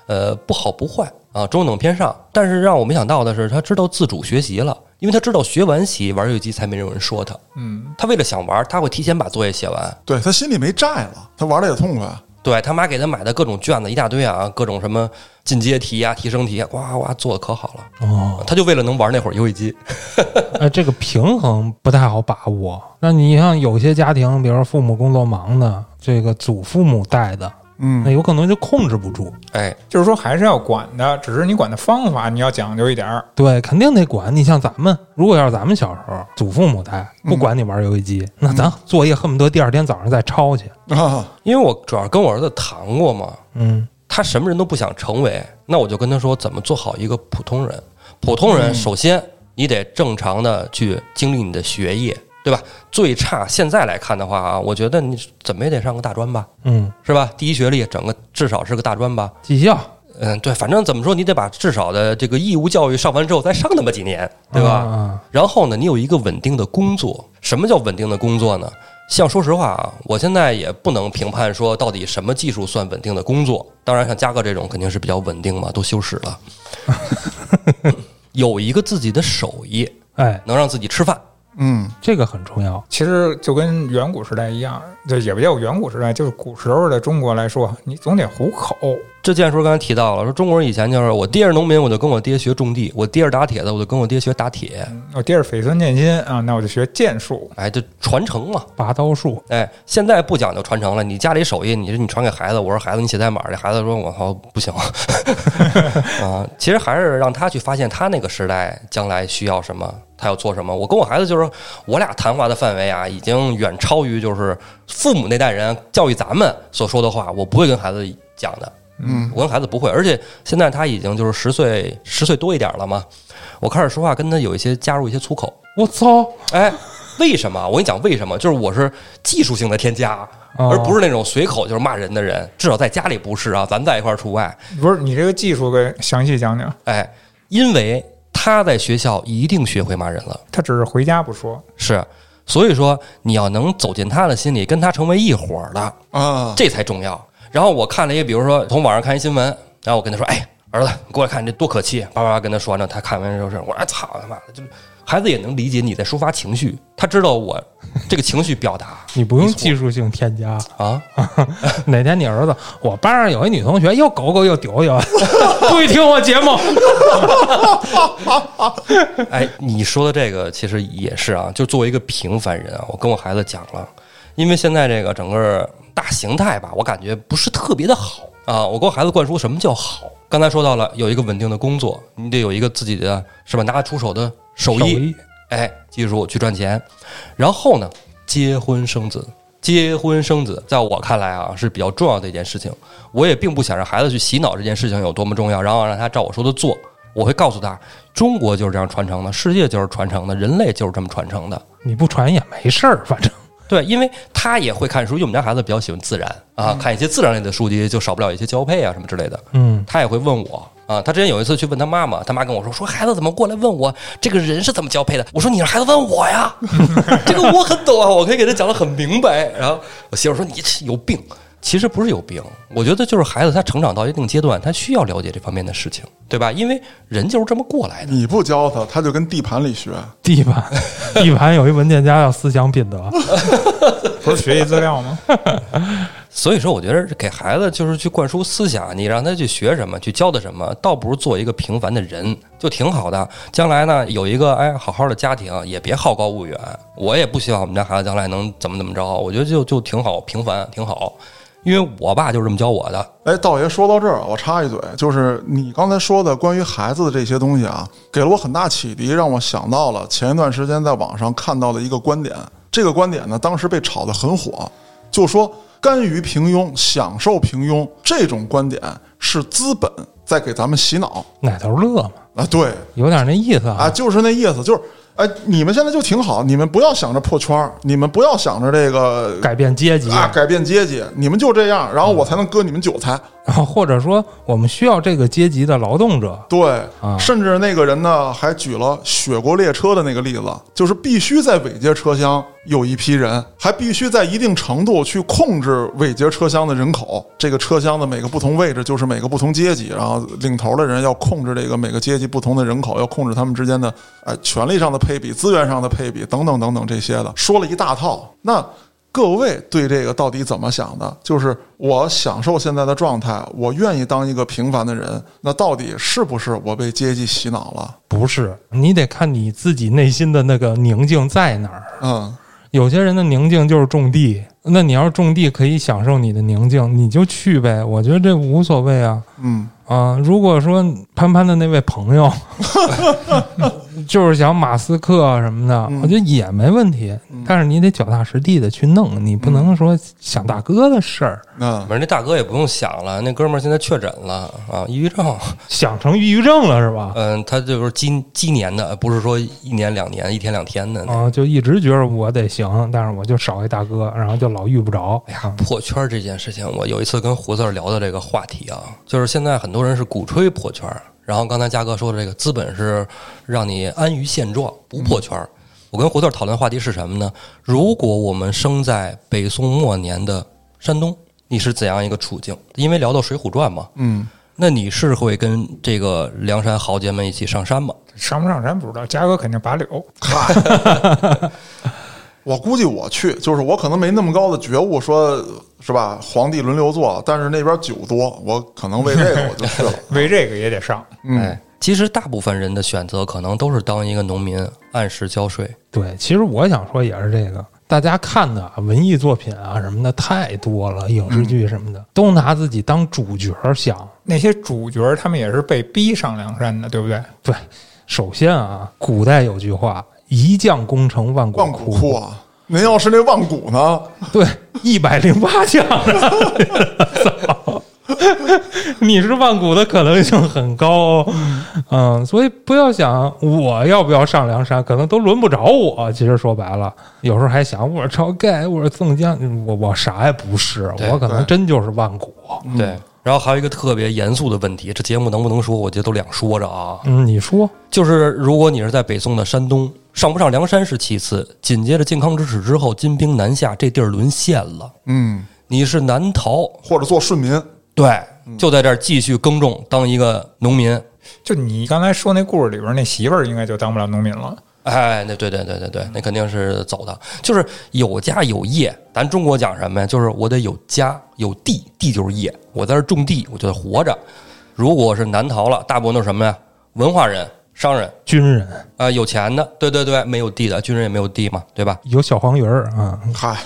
呃，不好不坏啊，中等偏上。但是让我没想到的是，他知道自主学习了，因为他知道学完习玩游戏机才没有人说他。嗯，他为了想玩，他会提前把作业写完。对他心里没债了，他玩的也痛快。对他妈给他买的各种卷子一大堆啊，各种什么进阶题啊、提升题啊，呱呱做的可好了。哦，他就为了能玩那会儿游戏机。哎，这个平衡不太好把握。那你像有些家庭，比如说父母工作忙的，这个祖父母带的，嗯那有可能就控制不住。哎，就是说还是要管的，只是你管的方法你要讲究一点儿。对，肯定得管。你像咱们，如果要是咱们小时候，祖父母带，不管你玩游戏机，那咱作业恨不得第二天早上再抄去。啊，因为我主要跟我儿子谈过嘛，嗯，他什么人都不想成为，那我就跟他说怎么做好一个普通人。普通人首先你得正常的去经历你的学业，对吧？最差现在来看的话啊，我觉得你怎么也得上个大专吧，嗯，是吧？第一学历整个至少是个大专吧。技校，嗯，对，反正怎么说，你得把至少的这个义务教育上完之后，再上那么几年，对吧？啊然后呢，你有一个稳定的工作。什么叫稳定的工作呢？像说实话啊，我现在也不能评判说到底什么技术算稳定的工作。当然，像嘉哥这种肯定是比较稳定嘛，都休史了。*laughs* 有一个自己的手艺，哎，能让自己吃饭。嗯，这个很重要。其实就跟远古时代一样，就也不叫远古时代，就是古时候的中国来说，你总得糊口。这建叔刚才提到了，说中国人以前就是我爹是农民，我就跟我爹学种地；我爹是打铁的，我就跟我爹学打铁。我爹是绯村剑心啊，那我就学剑术。哎，就传承嘛。拔刀术，哎，现在不讲究传承了，你家里手艺，你说你传给孩子，我说孩子你写代码，这孩子说我操不行 *laughs* 啊。其实还是让他去发现他那个时代将来需要什么，他要做什么。我跟我孩子就是我俩谈话的范围啊，已经远超于就是父母那代人教育咱们所说的话，我不会跟孩子讲的。嗯，我跟孩子不会，而且现在他已经就是十岁十岁多一点了嘛，我开始说话跟他有一些加入一些粗口。我操！哎，为什么？我跟你讲为什么？就是我是技术性的添加，哦而不是那种随口就是骂人的人。至少在家里不是啊，咱在一块儿除外。不是你这个技术给详细讲讲，哎，因为他在学校一定学会骂人了，他只是回家不说。是，所以说你要能走进他的心里，跟他成为一伙儿的，啊，这才重要。然后我看了一个，比如说从网上看一新闻，然后我跟他说：“哎，儿子，你过来看，这多可气！”叭叭叭跟他说呢，他看完之后是，我说：“哎操他妈的！”就孩子也能理解你在抒发情绪，他知道我这个情绪表达 *laughs* 你不用技术性添加。啊。*laughs* 哪天你儿子，我班上有一女同学又狗狗又丢丢，*laughs* 不许听我节目。哎，你说的这个其实也是啊，就作为一个平凡人啊，我跟我孩子讲了，因为现在这个整个大形态吧，我感觉不是特别的好啊。我给我孩子灌输什么叫好。刚才说到了，有一个稳定的工作，你得有一个自己的是吧，拿得出手的手艺，哎，技术去赚钱。然后呢，结婚生子。结婚生子，在我看来啊是比较重要的一件事情。我也并不想让孩子去洗脑这件事情有多么重要，然后让他照我说的做。我会告诉他，中国就是这样传承的，世界就是传承的，人类就是这么传承的。你不传也没事儿，反正对，因为他也会看书，因为我们家孩子比较喜欢自然啊，看一些自然类的书籍，就少不了一些交配啊什么之类的。嗯，他也会问我啊，他之前有一次去问他妈妈，他妈跟我说说孩子怎么过来问我这个人是怎么交配的？我说你让孩子问我呀，这个我很懂啊，我可以给他讲的很明白。然后我媳妇说你这有病，其实不是有病，我觉得就是孩子他成长到一定阶段，他需要了解这方面的事情，对吧？因为人就是这么过来的。你不教他，他就跟地盘里学。地盘 *laughs* 地盘有一文件夹叫思想品德，*laughs* 不是学习资料吗？*laughs* 所以说，我觉得给孩子就是去灌输思想，你让他去学什么，去教他什么，倒不如做一个平凡的人，就挺好的。将来呢，有一个哎好好的家庭，也别好高骛远。我也不希望我们家孩子将来能怎么怎么着，我觉得就就挺好，平凡挺好。因为我爸就是这么教我的。哎，道爷说到这儿，我插一嘴，就是你刚才说的关于孩子的这些东西啊，给了我很大启迪，让我想到了前一段时间在网上看到的一个观点。这个观点呢，当时被炒得很火，就说甘于平庸、享受平庸这种观点是资本在给咱们洗脑奶头乐嘛，啊，对有点那意思啊，啊。就是那意思，就是哎，你们现在就挺好，你们不要想着破圈儿，你们不要想着这个改变阶级啊改变阶级，你们就这样，然后我才能割你们韭菜。然后或者说我们需要这个阶级的劳动者，对，啊甚至那个人呢还举了雪国列车的那个例子，就是必须在尾节车厢有一批人，还必须在一定程度去控制尾节车厢的人口。这个车厢的每个不同位置就是每个不同阶级，然后领头的人要控制这个每个阶级不同的人口，要控制他们之间的呃权力上的配比、资源上的配比等等等等这些的，说了一大套。那各位对这个到底怎么想的？就是我享受现在的状态，我愿意当一个平凡的人，那到底是不是我被阶级洗脑了？不是你得看你自己内心的那个宁静在哪儿。嗯，有些人的宁静就是种地，那你要是种地可以享受你的宁静，你就去呗，我觉得这无所谓啊。嗯，啊，如果说潘潘的那位朋友 *laughs* 就是想马斯克什么的，嗯我觉得也没问题，但是你得脚踏实地的去弄，你不能说想大哥的事儿，那反正那大哥也不用想了，那哥们儿现在确诊了啊，抑郁症。想成抑郁症了是吧？嗯，他就是今今年的，不是说一年两年、一天两天的。啊，就一直觉得我得行，但是我就少一大哥，然后就老遇不着。哎呀，破圈这件事情，我有一次跟胡四儿聊的这个话题啊，就是现在很多人是鼓吹破圈儿，然后刚才嘉哥说的这个资本是让你安于现状，不破圈儿。我跟胡豆讨论的话题是什么呢？如果我们生在北宋末年的山东，你是怎样一个处境？因为聊到《水浒传》嘛，嗯，那你是会跟这个梁山豪杰们一起上山吗？上不上山不知道，嘉哥肯定拔柳。我估计我去，就是我可能没那么高的觉悟，说是吧？皇帝轮流坐，但是那边酒多，我可能为这个我就去了。*laughs* 为这个也得上。嗯哎，其实大部分人的选择可能都是当一个农民，按时交税。对，其实我想说也是这个，大家看的文艺作品啊什么的太多了，影视剧什么的、都拿自己当主角想。那些主角他们也是被逼上梁山的，对不对？对，首先啊，古代有句话“一将功成万骨万骨枯啊！您要是那万骨呢？对，一百零八将操 *laughs* 你是万古的可能性很高、哦，嗯，所以不要想我要不要上梁山，可能都轮不着我。其实说白了，有时候还想我是晁盖，我是宋江，我我啥也不是，我可能真就是万古。对，然后还有一个特别严肃的问题，这节目能不能说？我觉得都两说着啊。嗯，你说就是如果你是在北宋的山东，上不上梁山是其次，紧接着靖康之耻之后，金兵南下，这地儿沦陷了，嗯，你是南逃，或者做顺民，对，就在这儿继续耕种，当一个农民。就你刚才说那故事里边那媳妇儿，应该就当不了农民了。哎，那对对对对对，那肯定是走的，就是有家有业。咱中国讲什么呀？就是我得有家有地，地就是业，我在这儿种地，我就得活着。如果是南逃了，大部分都是什么呀？文化人、商人军人啊、有钱的，对对对，没有地的军人也没有地嘛，对吧？有小黄鱼儿啊，嗨，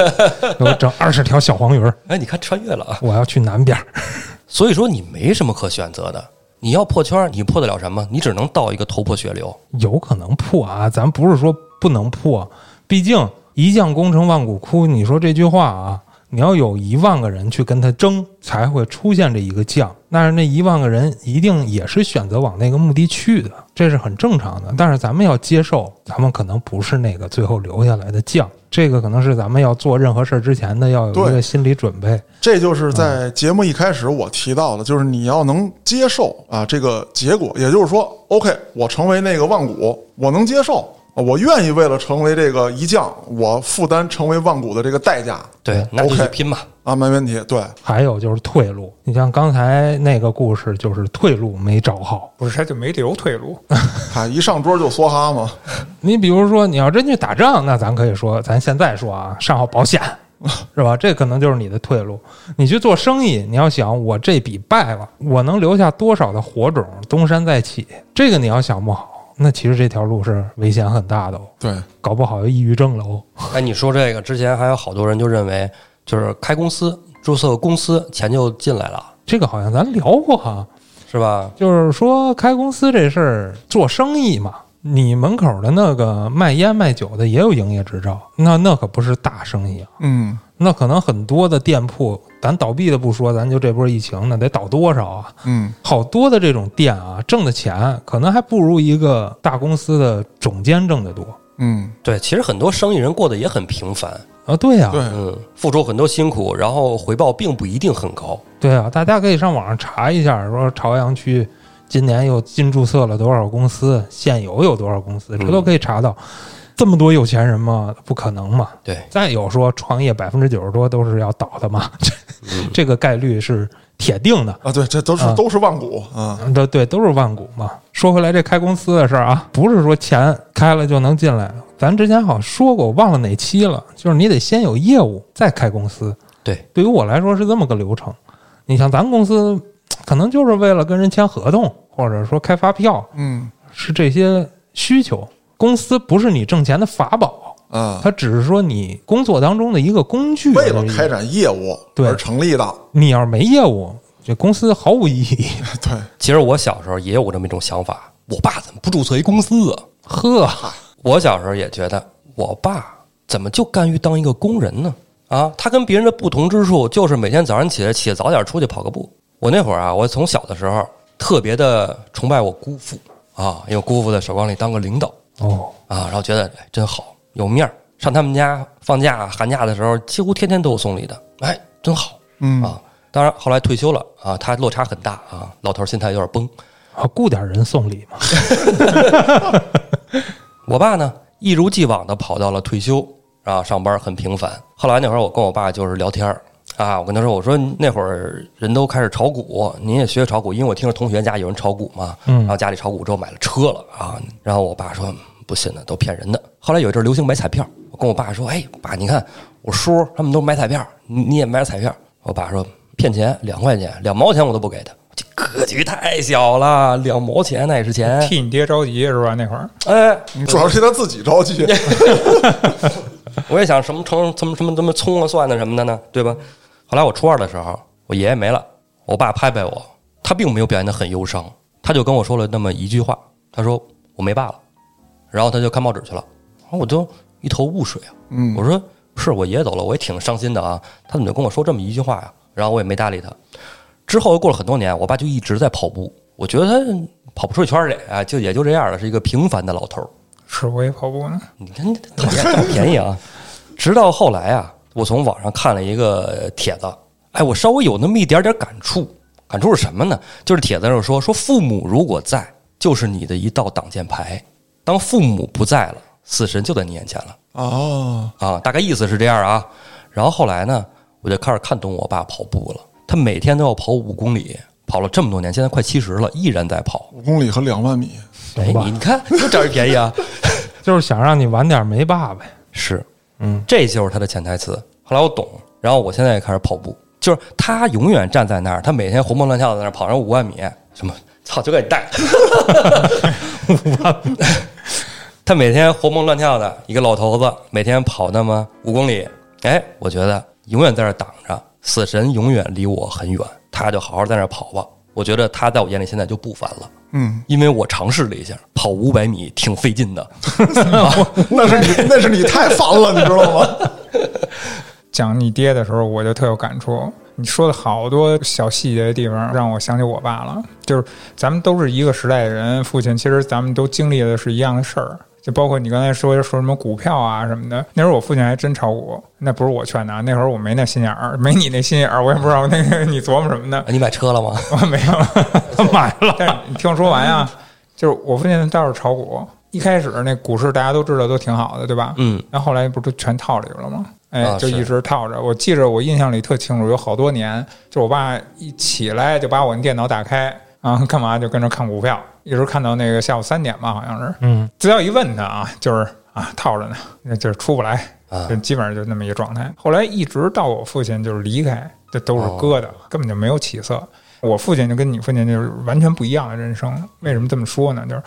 *laughs* 给我整二十条小黄鱼儿，哎，你看穿越了啊！我要去南边儿。*laughs* 所以说你没什么可选择的。你要破圈儿，你破得了什么？你只能到一个头破血流。有可能破啊，咱不是说不能破，毕竟一将功成万骨枯。你说这句话啊，你要有一万个人去跟他争，才会出现这一个将。但是那一万个人一定也是选择往那个目的去的，这是很正常的。但是咱们要接受，咱们可能不是那个最后留下来的将，这个可能是咱们要做任何事儿之前的要有一个心理准备。这就是在节目一开始我提到的，就是你要能接受啊这个结果，也就是说，OK，我成为那个万古，我能接受，我愿意为了成为这个一将，我负担成为万古的这个代价对，那就去拼吧。啊，没问题。对，还有就是退路，你像刚才那个故事，就是退路没找好。不是，他就没留退路。啊，一上桌就梭哈嘛，*laughs* 你比如说，你要真去打仗，那咱可以说，咱现在说啊，上好保险，*laughs* 是吧？这可能就是你的退路。你去做生意，你要想我这笔败了，我能留下多少的火种，东山再起？这个你要想不好，那其实这条路是危险很大的哦，对，搞不好又抑郁症了哦。哎，你说这个之前还有好多人就认为，就是开公司注册个公司，钱就进来了，这个好像咱聊过哈，是吧？就是说开公司这事儿，做生意嘛，你门口的那个卖烟卖酒的也有营业执照，那那可不是大生意啊。嗯那可能很多的店铺，咱倒闭的不说，咱就这波疫情那，得倒多少啊？嗯好多的这种店啊，挣的钱可能还不如一个大公司的总监挣得多嗯，对，其实很多生意人过得也很平凡，啊。对呀、对，嗯，付出很多辛苦，然后回报并不一定很高。对啊，大家可以上网上查一下，说朝阳区今年又新注册了多少公司，现有有多少公司，这都可以查到。这么多有钱人吗？不可能嘛。对，再有说创业百分之九十多都是要倒的嘛，这嗯 *laughs* 这个概率是铁定的。啊，对，这都是啊都是万股啊。嗯，对对，都是万股嘛。说回来，这开公司的事儿啊，不是说钱开了就能进来。咱之前好像说过，我忘了哪期了，就是你得先有业务，再开公司。对，对于我来说是这么个流程。你像咱公司，可能就是为了跟人签合同，或者说开发票，嗯是这些需求。公司不是你挣钱的法宝，啊，它只是说你工作当中的一个工具。为了开，展业务对而成立的。你要是没业务，这公司毫无意义。*laughs* 对，其实我小时候也有过这么一种想法，我爸怎么不注册一公司啊？呵，我小时候也觉得，我爸怎么就甘于当一个工人呢？啊，他跟别人的不同之处就是每天早上起来起得早点出去跑个步。我那会儿啊，我从小的时候特别的崇拜我姑父啊，因为姑父在首钢里当个领导哦，啊，然后觉得哎真好，有面儿。上他们家放假、寒假的时候，几乎天天都有送礼的，哎，真好嗯啊。当然后来退休了啊，他落差很大啊，老头儿心态有点崩。啊，雇点人送礼嘛。我爸呢，一如既往的跑到了退休啊，上班很平凡。后来那会儿，我跟我爸就是聊天儿啊，我跟他说，我说那会儿人都开始炒股，您也学炒股，因为我听着同学家有人炒股嘛，嗯然后家里炒股之后买了车了啊，然后我爸说不信的，都骗人的。后来有一阵儿流行买彩票，我跟我爸说，哎，爸，你看我叔他们都买彩票，你你也买彩票。我爸说骗钱，两块钱，两毛钱我都不给他。这格局太小了，两毛钱那也是钱。替你爹着急是吧？那会儿哎，主要是他自己着急。*laughs* 我也想什么成什么什么什么葱啊蒜的什么的呢，对吧？后来我初二的时候，我爷爷没了，我爸拍拍我，他并没有表现得很忧伤，他就跟我说了那么一句话，他说我没爸了，然后他就看报纸去了，然后我就一头雾水啊，嗯我说是我爷爷走了，我也挺伤心的啊，他怎么就跟我说这么一句话呀？然后我也没搭理他。之后又过了很多年，我爸就一直在跑步，我觉得他跑不出一圈儿来啊，就也就这样了，是一个平凡的老头儿。是我也跑步呢。你看，你讨厌占便宜啊！直到后来啊，我从网上看了一个帖子，哎，我稍微有那么一点点感触。感触是什么呢？就是帖子上说，说父母如果在，就是你的一道挡箭牌；当父母不在了，死神就在你眼前了哦，啊！大概意思是这样啊。然后后来呢，我就开始看懂我爸跑步了。他每天都要跑五公里，跑了这么多年，现在快七十了，依然在跑。五公里和两万米，哎，你看，又占人便宜啊！*laughs* 就是想让你晚点没爸呗。是，嗯，这就是他的潜台词。后来我懂，然后我现在也开始跑步，就是他永远站在那儿，他每天活蹦乱跳的在那儿跑上五万米，什么操就给你带，*laughs* 五万，*laughs* 他每天活蹦乱跳的一个老头子，每天跑那么五公里，哎，我觉得永远在这挡着，死神永远离我很远，他就好好在那跑吧。我觉得他在我眼里现在就不烦了。嗯，因为我尝试了一下，跑五百米挺费劲的，*laughs* 那是你那是你太烦了，你知道吗？*laughs* 讲你爹的时候，我就特有感触。你说的好多小细节的地方，让我想起我爸了。就是咱们都是一个时代的人，父亲其实咱们都经历的是一样的事儿。就包括你刚才说说什么股票啊什么的，那时候我父亲还真炒股，那不是我劝的啊，那会儿我没那心眼儿，没你那心眼儿，我也不知道那个你琢磨什么呢。你买车了吗？我没有，*laughs* 他买了，但是你听我说完呀，就是我父亲倒是炒股，一开始那股市大家都知道都挺好的，对吧？嗯，那后后来不是都全套里边了吗？哎，啊就一直套着。我记着，我印象里特清楚，有好多年，就我爸一起来就把我那电脑打开啊，干嘛就跟着看股票，一直看到那个下午三点吧，好像是。嗯，只要一问他啊，就是啊套着呢，那就是出不来，啊就基本上就那么一个状态。后来一直到我父亲就是离开，这都是疙瘩，根本就没有起色。我父亲就跟你父亲就是完全不一样的人生。为什么这么说呢？就是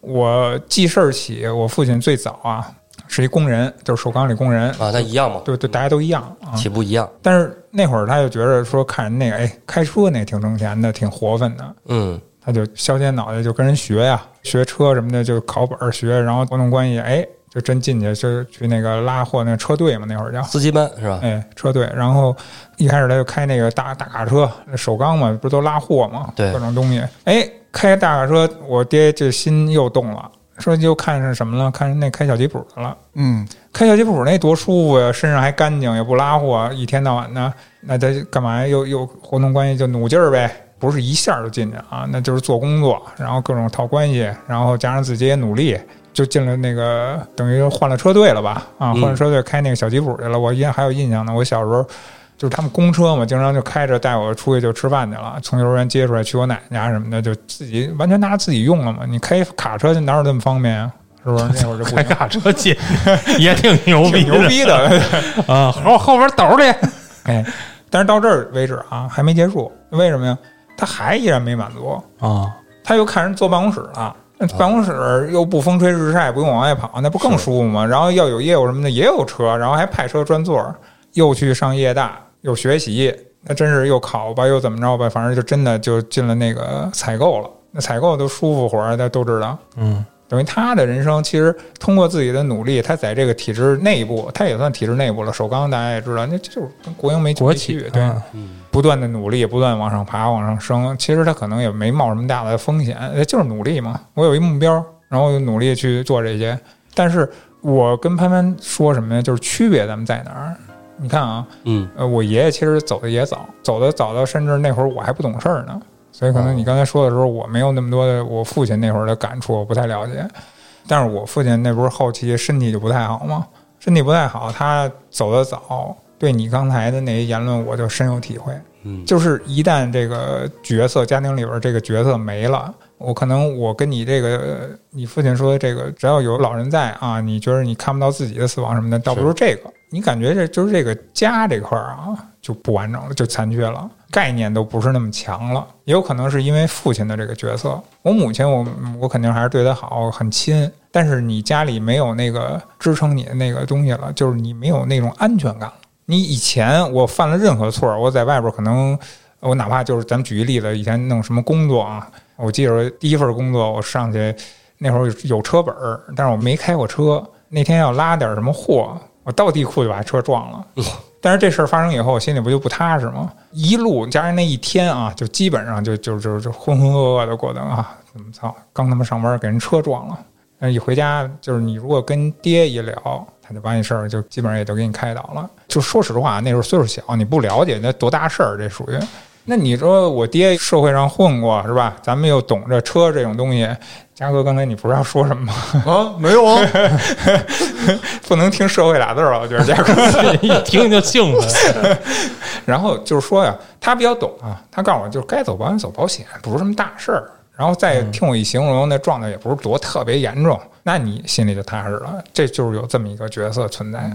我记事儿起，我父亲最早啊是一工人，就是首钢里工人，啊，他一样嘛，对对，大家都一样啊。起步一样。但是那会儿他就觉得说，看人那个，哎，开车那挺挣钱的，挺活泛的。嗯，他他就削尖脑袋就跟人学呀，学车什么的就考本儿学，然后活动关系，哎，就真进去就去那个拉货那个车队嘛，那会儿叫。司机班是吧？哎，车队，然后一开始他就开那个大大卡车，首钢嘛，不是都拉货嘛，对各种东西。哎，开大卡车，我爹这心又动了，说就看上什么了，看上那开小吉普的了。嗯，开小吉普那多舒服呀，身上还干净，也不拉货，一天到晚的，那他干嘛呀？又又活动关系就努劲儿呗，不是一下就进去啊，那就是做工作，然后各种套关系，然后加上自己也努力，就进了那个等于换了车队了吧？啊，嗯换了车队开那个小吉普去了。我印还有印象呢，我小时候。就是他们公车嘛，经常就开着带我出去就吃饭去了，从幼儿园接出来去我奶奶家什么的，就自己完全拿自己用了嘛。你开卡车哪有那么方便啊？是不是？*laughs* 那会儿就不开卡车去 *laughs* 也挺牛逼的，*laughs* 挺牛逼的，啊！后后边兜里哎，但是到这儿为止啊，还没结束。为什么呀？他还依然没满足，啊，他又看人坐办公室了。那办公室又不风吹日晒，不用往外跑，那不更舒服吗？然后要有业务什么的，也有车，然后还派车专座，又去上夜大，又学习，那真是又考吧，又怎么着吧，反正就真的就进了那个采购了。那采购都舒服活儿，大家都知道。嗯，等于他的人生其实通过自己的努力，他在这个体制内部，他也算体制内部了。首钢大家也知道，那就是跟国营没国企没对，啊不断的努力，不断往上爬，往上升。其实他可能也没冒什么大的风险，呃就是努力嘛。我有一目标，然后努力去做这些。但是我跟潘潘说什么呢？就是区别咱们在哪儿？你看啊，嗯，呃，我爷爷其实走的也早，走的早到甚至那会儿我还不懂事儿呢，所以可能你刚才说的时候，我没有那么多的我父亲那会儿的感触，我不太了解。但是我父亲那不是后期身体就不太好吗？身体不太好，他走的早，对你刚才的那些言论我就深有体会。嗯就是一旦这个角色家庭里边这个角色没了，我可能我跟你这个你父亲说的这个，只要有老人在啊，你觉得你看不到自己的死亡什么的，倒不如这个，你感觉这就是这个家这块儿啊就不完整了，就残缺了，概念都不是那么强了。也有可能是因为父亲的这个角色，我母亲我我肯定还是对她好，很亲，但是你家里没有那个支撑你的那个东西了，就是你没有那种安全感了。你以前我犯了任何错，我在外边可能，我哪怕就是咱们举一例子，以前弄什么工作啊，我记得第一份工作我上去那会儿有有车本儿，但是我没开过车。那天要拉点什么货，我到地库就把车撞了。但是这事儿发生以后，我心里不就不踏实吗？一路加上那一天啊，就基本上就就就就浑浑噩噩的过的啊，怎么操，刚他妈上班给人车撞了。但一回家，就是你如果跟爹一聊，他就把你事儿就基本上也都给你开导了。就说实话，那时候岁数小，你不了解那多大事儿，这属于。那你说我爹社会上混过是吧？咱们又懂这车这种东西。嘉哥，刚才你不是要说什么吗？啊，没有啊，*laughs* 不能听“社会”俩字儿了，我觉得嘉哥。*laughs* 一听就兴奋。然后就是说呀，他比较懂啊，他告诉我就是该走保险走保险，不是什么大事儿。然后再听我一形容，那状态也不是多特别严重，那你心里就踏实了。这就是有这么一个角色存在。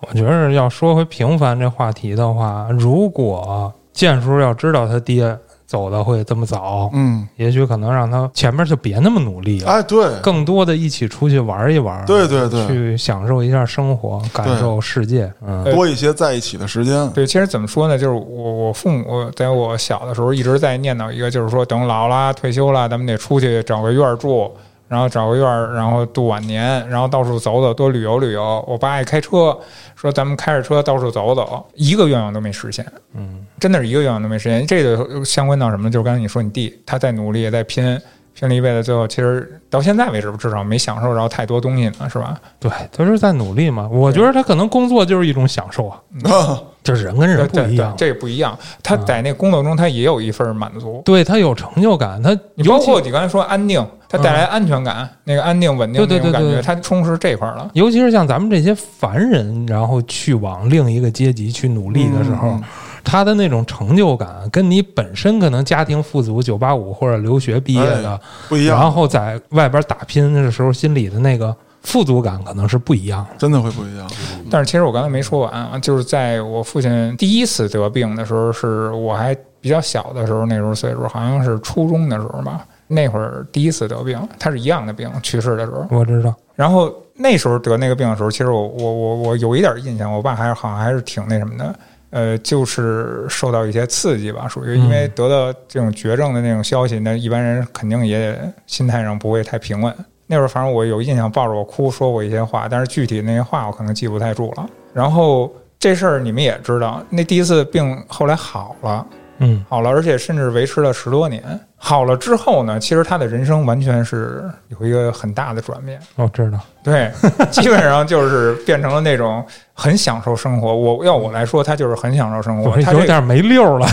我觉得要说回平凡这话题的话，如果建叔要知道他爹走的会这么早，嗯，也许可能让他前面就别那么努力了，哎，对，更多的一起出去玩一玩，对对对。去享受一下生活，感受世界。嗯，多一些在一起的时间，对，其实怎么说呢？就是我我父母在我小的时候一直在念叨一个，就是说等老了退休了，咱们得出去找个院儿住，然后找个院儿，然后度晚年，然后到处走走，多旅游旅游。我爸爱开车，说咱们开着车到处走走，一个愿望都没实现。嗯，真的是一个愿望都没实现。这个相关到什么？就是刚才你说你弟他在努力也在拼，拼了一辈子，最后其实到现在为止，至少没享受着太多东西呢，是吧？对，他是在努力嘛。我觉得他可能工作就是一种享受啊，*laughs* 就是人跟人不对对一样，。这个不一样。他在那工作中，他也有一份满足。对他有成就感，他你包括你刚才说安定，他带来安全感，那个安定稳定那种感觉，对对它充实这块儿了。尤其是像咱们这些凡人，然后去往另一个阶级去努力的时候，嗯他的那种成就感，跟你本身可能家庭富足、九八五或者留学毕业的，不一样，然后在外边打拼的时候，心里的那个富足感可能是不一样的。真的会不一样。但是其实我刚才没说完啊，就是在我父亲第一次得病的时候，是我还比较小的时候，那时候岁数好像是初中的时候吧，那会儿第一次得病，他是一样的病，去世的时候。我知道，然后那时候得那个病的时候，其实我我我我有一点印象，我爸还是好像还是挺那什么的。呃，就是受到一些刺激吧，属于因为得到这种绝症的那种消息，那一般人肯定也心态上不会太平稳。那会儿反正我有印象，抱着我哭说过一些话，但是具体那些话我可能记不太住了。然后这事儿你们也知道，那第一次病后来好了，嗯好了，而且甚至维持了十多年。好了之后呢，其实他的人生完全是有一个很大的转变。哦知道，对，基本上就是变成了那种很享受生活。我要我来说，他就是很享受生活。他有点没溜儿了，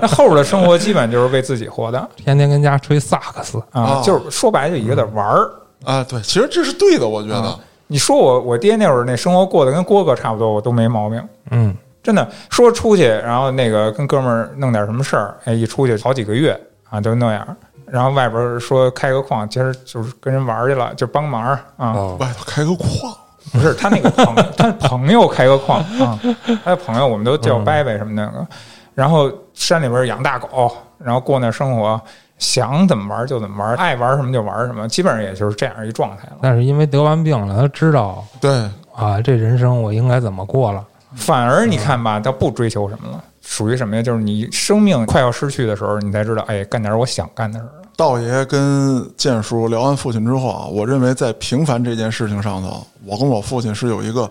他 *laughs* 后边的生活基本就是为自己活的天天跟家吹萨克斯。啊，哦就是说白了就有点玩儿。啊，对，其实这是对的，我觉得啊。你说我我爹那会儿那生活过得跟郭哥差不多，我都没毛病。嗯，真的说出去，然后那个跟哥们儿弄点什么事儿，哎，一出去好几个月啊，都那样。然后外边说开个矿，其实就是跟人玩去了，就帮忙啊。嗯，外头开个矿，不是他那个朋，他朋友开个矿啊，他的朋友我们都叫伯伯什么那个，然后山里边养大狗，然后过那生活，想怎么玩就怎么玩，爱玩什么就玩什么，基本上也就是这样一状态了。但是因为得完病了，他知道对，啊，这人生我应该怎么过了。反而你看吧，他不追求什么了，属于什么呀？就是你生命快要失去的时候，你才知道，哎，干点我想干的事儿。道爷跟建叔聊完父亲之后啊，我认为在平凡这件事情上头，我跟我父亲是有一个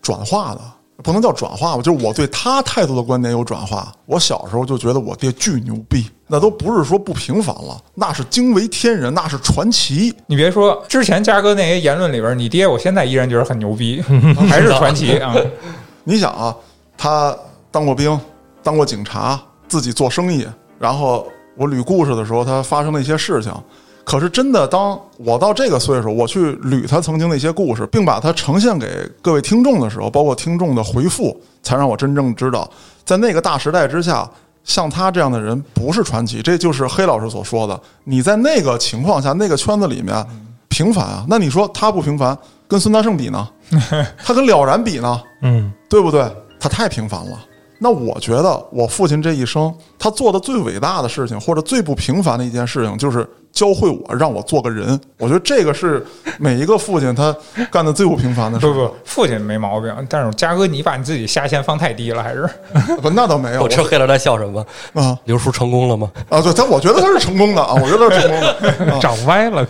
转化的，不能叫转化吧，就是我对他态度的观点有转化。我小时候就觉得我爹巨牛逼，那都不是说不平凡了，那是惊为天人，那是传奇。你别说之前嘉哥那些言论里边，你爹我现在依然觉得很牛逼，*laughs* 还是传奇啊。你想啊，他当过兵，当过警察，自己做生意，然后我捋故事的时候，他发生的一些事情。可是真的，当我到这个岁数，我去捋他曾经的一些故事，并把它呈现给各位听众的时候，包括听众的回复，才让我真正知道，在那个大时代之下，像他这样的人不是传奇。这就是黑老师所说的，你在那个情况下，那个圈子里面平凡啊。那你说他不平凡，跟孙大圣比呢？*laughs* 他跟了然比呢？嗯对不对？他太平凡了。那我觉得我父亲这一生，他做的最伟大的事情，或者最不平凡的一件事情，就是教会我，让我做个人。我觉得这个是每一个父亲他干的最不平凡的事不。不，父亲没毛病，但是嘉哥你把你自己下限放太低了，还是 *laughs* 不，那倒没有我吃黑了在笑什么。啊刘叔成功了吗？啊！对但，我觉得他是成功的啊，我觉得他是成功的。*laughs* 长歪了。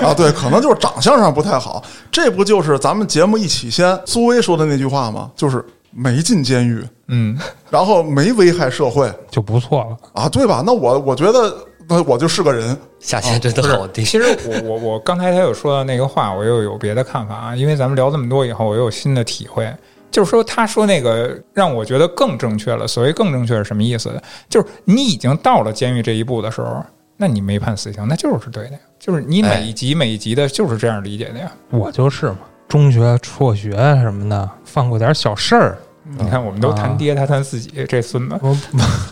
啊，对，可能就是长相上不太好。这不就是咱们节目一起先苏威说的那句话吗？就是没进监狱，嗯，然后没危害社会就不错了。啊，对吧？那我我觉得，那我就是个人。下限真的好低。其实我我我刚才他有说到那个话，我又有别的看法啊，因为咱们聊这么多以后，我又有新的体会。就是说，他说那个让我觉得更正确了。所谓更正确是什么意思？就是你已经到了监狱这一步的时候，那你没判死刑，那就是对的呀。就是你每一集每一集的，就是这样理解的呀。我就是嘛，中学辍学什么的，犯过点小事儿。你看，我们都谈爹，他谈自己，这孙子我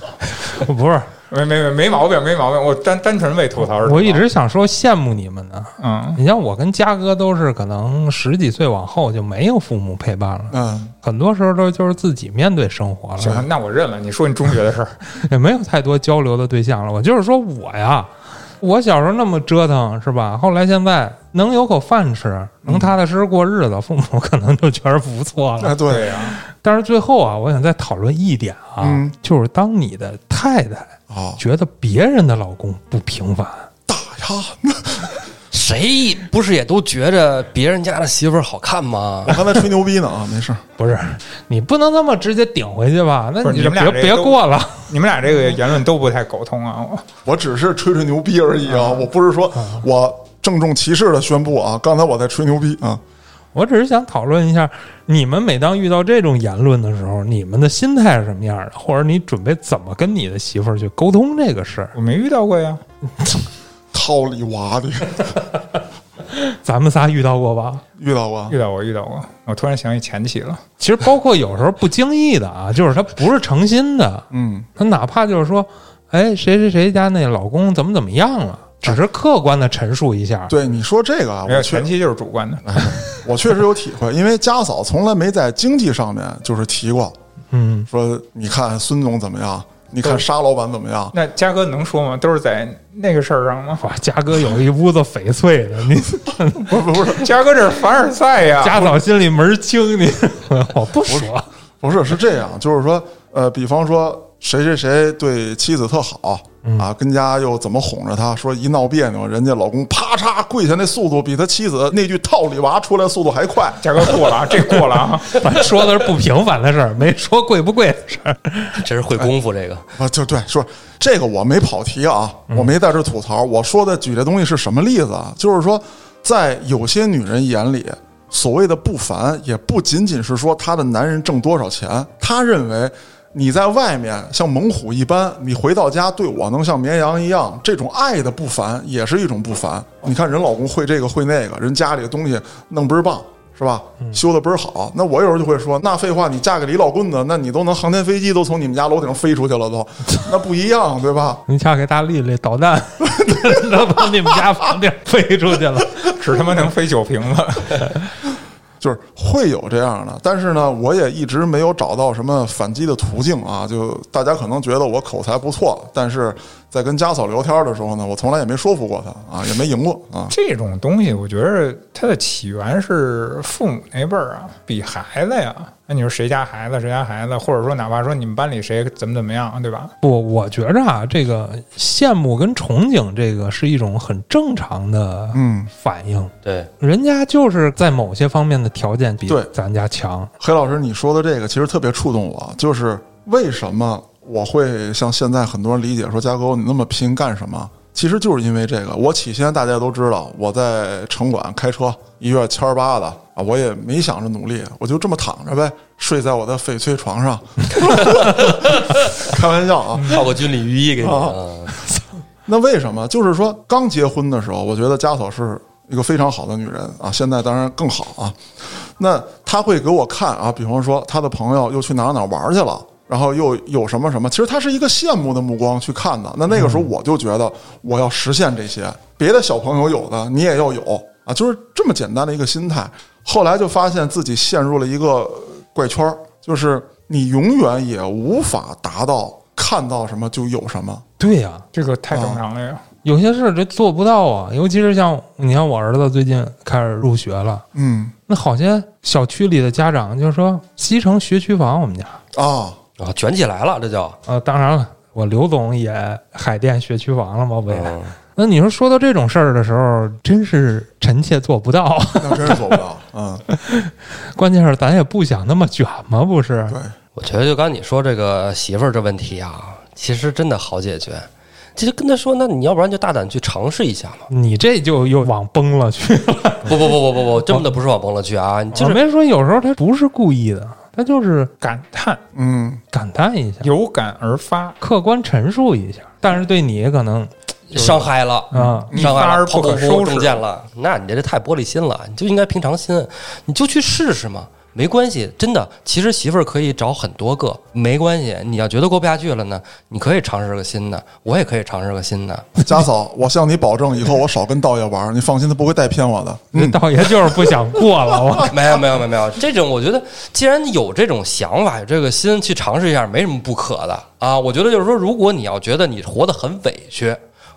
*laughs* 我不是，没没没没毛病，没毛病。我单单纯为吐槽而吐槽。我一直想说羡慕你们呢。嗯，你像我跟嘉哥都是可能十几岁往后就没有父母陪伴了，嗯，很多时候都就是自己面对生活了，行，那我认了。你说你中学的事儿，*laughs* 也没有太多交流的对象了。我就是说我呀，我小时候那么折腾是吧？后来现在能有口饭吃，能踏踏实实过日子，父母可能就觉得不错了。啊，对，呀、但是最后啊，我想再讨论一点啊，嗯就是当你的太太啊，觉得别人的老公不平凡，打呀！谁不是也都觉着别人家的媳妇儿好看吗我？刚才吹牛逼呢啊，没事儿。不是你不能这么直接顶回去吧？那你就别你们俩这都别过了。你们俩这个言论都不太苟通啊。我我只是吹吹牛逼而已啊，我不是说我郑重其事的宣布啊，刚才我在吹牛逼啊。我只是想讨论一下，你们每当遇到这种言论的时候，你们的心态是什么样的，或者你准备怎么跟你的媳妇儿去沟通这个事儿？我没遇到过呀。*laughs* 套里娃的，咱们仨遇到过吧？遇到过遇到过，遇到过。我突然想起前妻了。其实包括有时候不经意的啊，就是他不是诚心的，嗯，他哪怕就是说，哎，谁谁谁家那老公怎么怎么样了，只是客观的陈述一下。对你说这个啊，我前妻就是主观的。我确实有体会，因为家嫂从来没在经济上面就是提过，嗯，说你看孙总怎么样，你看沙老板怎么样，那嘉哥能说吗？都是在那个事儿上吗？哇，嘉哥有一屋子翡翠的，你不 *laughs* 不不是嘉哥这是凡尔赛呀。家嫂心里门儿清，你 *laughs* 我不说。不不是，是这样，就是说，呃，比方说谁谁谁对妻子特好啊，跟家又怎么哄着他，说一闹别扭，人家老公啪嚓跪下那速度比他妻子那句套里娃出来速度还快。价格过了啊，这过了啊。*laughs* 咱说的是不平凡的事儿，没说贵不贵的事儿。*laughs* 这是会功夫，这个啊，就对，说这个我没跑题啊，我没在这吐槽。我说的举这东西是什么例子啊？就是说，在有些女人眼里，所谓的不凡，也不仅仅是说她的男人挣多少钱，她认为你在外面像猛虎一般，你回到家对我能像绵羊一样，这种爱的不凡也是一种不凡。你看人老公会这个会那个，人家里的东西弄倍儿棒。是吧？修的倍儿好。那我有时候就会说，那废话，你嫁给李老棍子，那你都能航天飞机都从你们家楼顶飞出去了，都那不一样，对吧？你嫁给大丽丽，导弹能把你们家房顶飞出去了。*laughs* 只他妈能飞酒瓶子。就是会有这样的，但是呢，我也一直没有找到什么反击的途径啊。就大家可能觉得我口才不错，但是在跟家嫂聊天的时候呢，我从来也没说服过她啊，也没赢过啊。这种东西，我觉得它的起源是父母那辈儿啊，比孩子呀。那你说谁家孩子谁家孩子，或者说哪怕说你们班里谁怎么怎么样，对吧？不，我觉着啊，这个羡慕跟憧憬，这个是一种很正常的嗯，反应。对，人家就是在某些方面的条件比咱家强。黑老师，你说的这个其实特别触动我，就是为什么我会像现在很多人理解说，嘉哥你那么拼干什么？其实就是因为这个。我起先大家都知道，我在城管开车，一月千儿八的啊，我也没想着努力，我就这么躺着呗，睡在我的翡翠床上。*laughs* 开玩笑啊，套个军礼雨衣给你那为什么？就是说，刚结婚的时候，我觉得家嫂是一个非常好的女人啊，现在当然更好啊。那她会给我看啊，比方说她的朋友又去哪儿哪儿玩去了，然后又有什么什么，其实他是一个羡慕的目光去看的。那那个时候我就觉得我要实现这些，别的小朋友有的你也要有啊，就是这么简单的一个心态。后来就发现自己陷入了一个怪圈儿，就是你永远也无法达到看到什么就有什么。对呀、这个太正常了呀。有些事儿这做不到啊，尤其是像你看我儿子最近开始入学了，嗯那好些小区里的家长就说西城学区房我们家，啊，啊，卷起来了，这叫呃，当然了，我刘总也海淀学区房了嘛，不也。嗯那你说说到这种事儿的时候，真是臣妾做不到。那真是做不到。嗯，*laughs* 关键是咱也不想那么卷嘛，不是？对。我觉得就刚你说这个媳妇儿这问题啊，其实真的好解决。其实跟他说，那你要不然就大胆去尝试一下嘛。你这就又往崩了去了。不不不不不不，真 *laughs* 的不是往崩了去啊，就是我没说有时候他不是故意的，他就是感叹，嗯，感叹一下，有感而发，客观陈述一下。但是对你可能伤害了。啊，一伤害而泡不可收拾中箭了，那你这太玻璃心了，你就应该平常心，你就去试试嘛，没关系，真的。其实媳妇儿可以找很多个，没关系。你要觉得过不下去了呢，你可以尝试个新的，我也可以尝试个新的。家嫂，我向你保证，以后我少跟道爷玩，你放心，他不会带偏我的。那道爷就是不想过了。我 *laughs* 没有没有没有没有，这种我觉得，既然有这种想法，有这个心去尝试一下，没什么不可的啊。我觉得就是说，如果你要觉得你活得很委屈，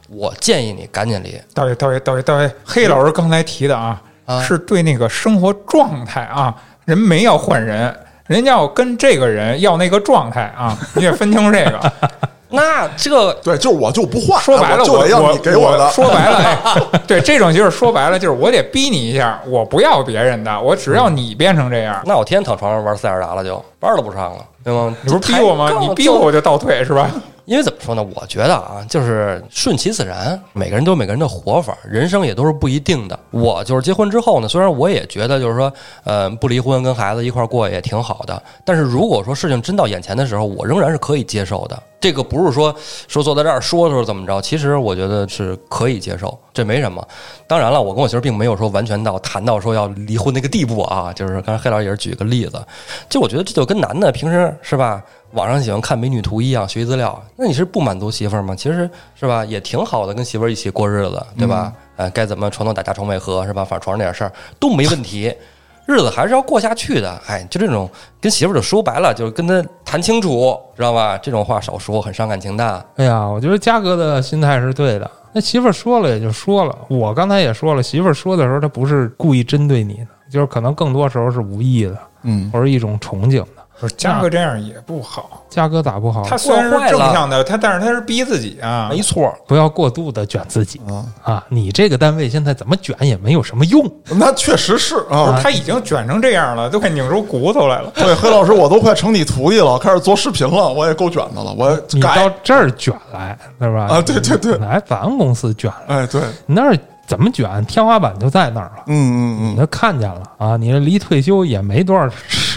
我建议你赶紧离。道爷，道爷，道爷，道爷，黑老师刚才提的啊，啊是对那个生活状态啊，人没要换人，人家要跟这个人要那个状态啊，*laughs* 你得分清楚这个。*laughs* 那这 *laughs* 对，就是我就不换，说白了，我就我得要你给我的。说白了，哎，对，这种就是说白了，就是我得逼你一下，我不要别人的，我只要你变成这样。那我天天躺床上玩塞尔达了就，班都不上了，对吗？你不是逼我吗？你逼我我就倒退是吧？因为怎么说呢？我觉得啊，就是顺其自然，每个人都有每个人的活法，人生也都是不一定的。我就是结婚之后呢，虽然我也觉得就是说，呃，不离婚跟孩子一块儿过也挺好的，但是如果说事情真到眼前的时候，我仍然是可以接受的。这个不是说说坐在这儿说说怎么着，其实我觉得是可以接受，这没什么。当然了，我跟我媳妇并没有说完全到谈到说要离婚那个地步啊，就是刚才黑老师也是举个例子，就我觉得这就跟男的平时是吧，网上喜欢看美女图一样学习资料，那你是不满足媳妇儿吗？其实是吧，也挺好的，跟媳妇儿一起过日子，对吧？呃，该怎么床头打架床尾和是吧？反正床上那点事儿都没问题。*laughs* 日子还是要过下去的，哎，就这种跟媳妇儿就说白了，就是跟他谈清楚，知道吧？这种话少说，很伤感情的。哎呀，我觉得嘉哥的心态是对的。那媳妇儿说了也就说了，我刚才也说了，媳妇儿说的时候，她不是故意针对你的，就是可能更多时候是无意的，嗯，或者一种憧憬的。不是嘉哥这样也不好。嘉哥咋不好？他虽然是正向的，他但是他是逼自己啊。没错，不要过度的卷自己啊，啊！你这个单位现在怎么卷也没有什么用。那确实是啊。他已经卷成这样了，都快拧出骨头来了。对，黑老师，我都快成你徒弟了，开始做视频了，我也够卷的了，我你到这儿卷来，对吧？啊，对对对，来咱们公司卷来，哎对，你那儿怎么卷？天花板就在那儿了。嗯嗯嗯，你都看见了啊！你这离退休也没多少，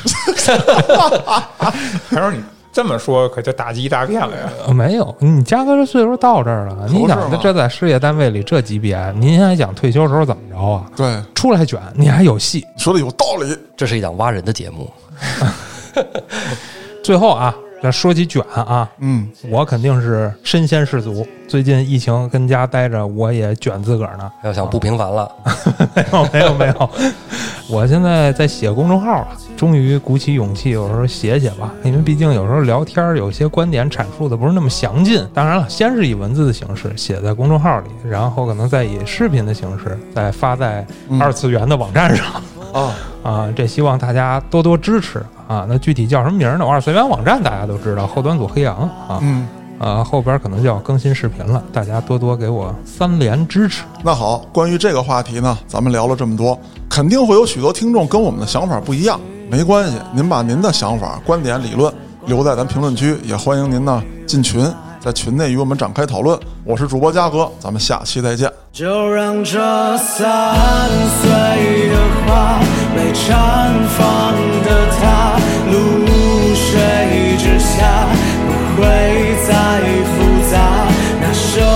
*laughs* 还说你这么说，可就打击一大片了呀。呃没有。你嘉哥这岁数到这儿了，你想吗这在事业单位里这级别，您还想退休时候怎么着啊？对，出来卷，你还有戏。说的有道理。这是一档挖人的节目。*laughs* 最后啊，这说起卷啊，嗯，我肯定是身先士卒。最近疫情跟家待着，我也卷自个儿呢。要想不平凡了，*laughs* 没有没有没有，我现在在写公众号了，终于鼓起勇气，有时候写写吧，因为毕竟有时候聊天儿有些观点阐述的不是那么详尽。当然了，先是以文字的形式写在公众号里，然后可能再以视频的形式再发在二次元的网站上。啊，啊，这希望大家多多支持啊！那具体叫什么名儿呢？我二次元网站大家都知道，后端组黑羊啊，嗯，啊，后边可能就要更新视频了，大家多多给我三连支持。那好，关于这个话题呢，咱们聊了这么多，肯定会有许多听众跟我们的想法不一样，没关系，您把您的想法、观点、理论留在咱评论区，也欢迎您呢进群，在群内与我们展开讨论。我是主播嘉哥，咱们下期再见。就让这三岁的花被绽放的他，露水之下不会再复杂。那首。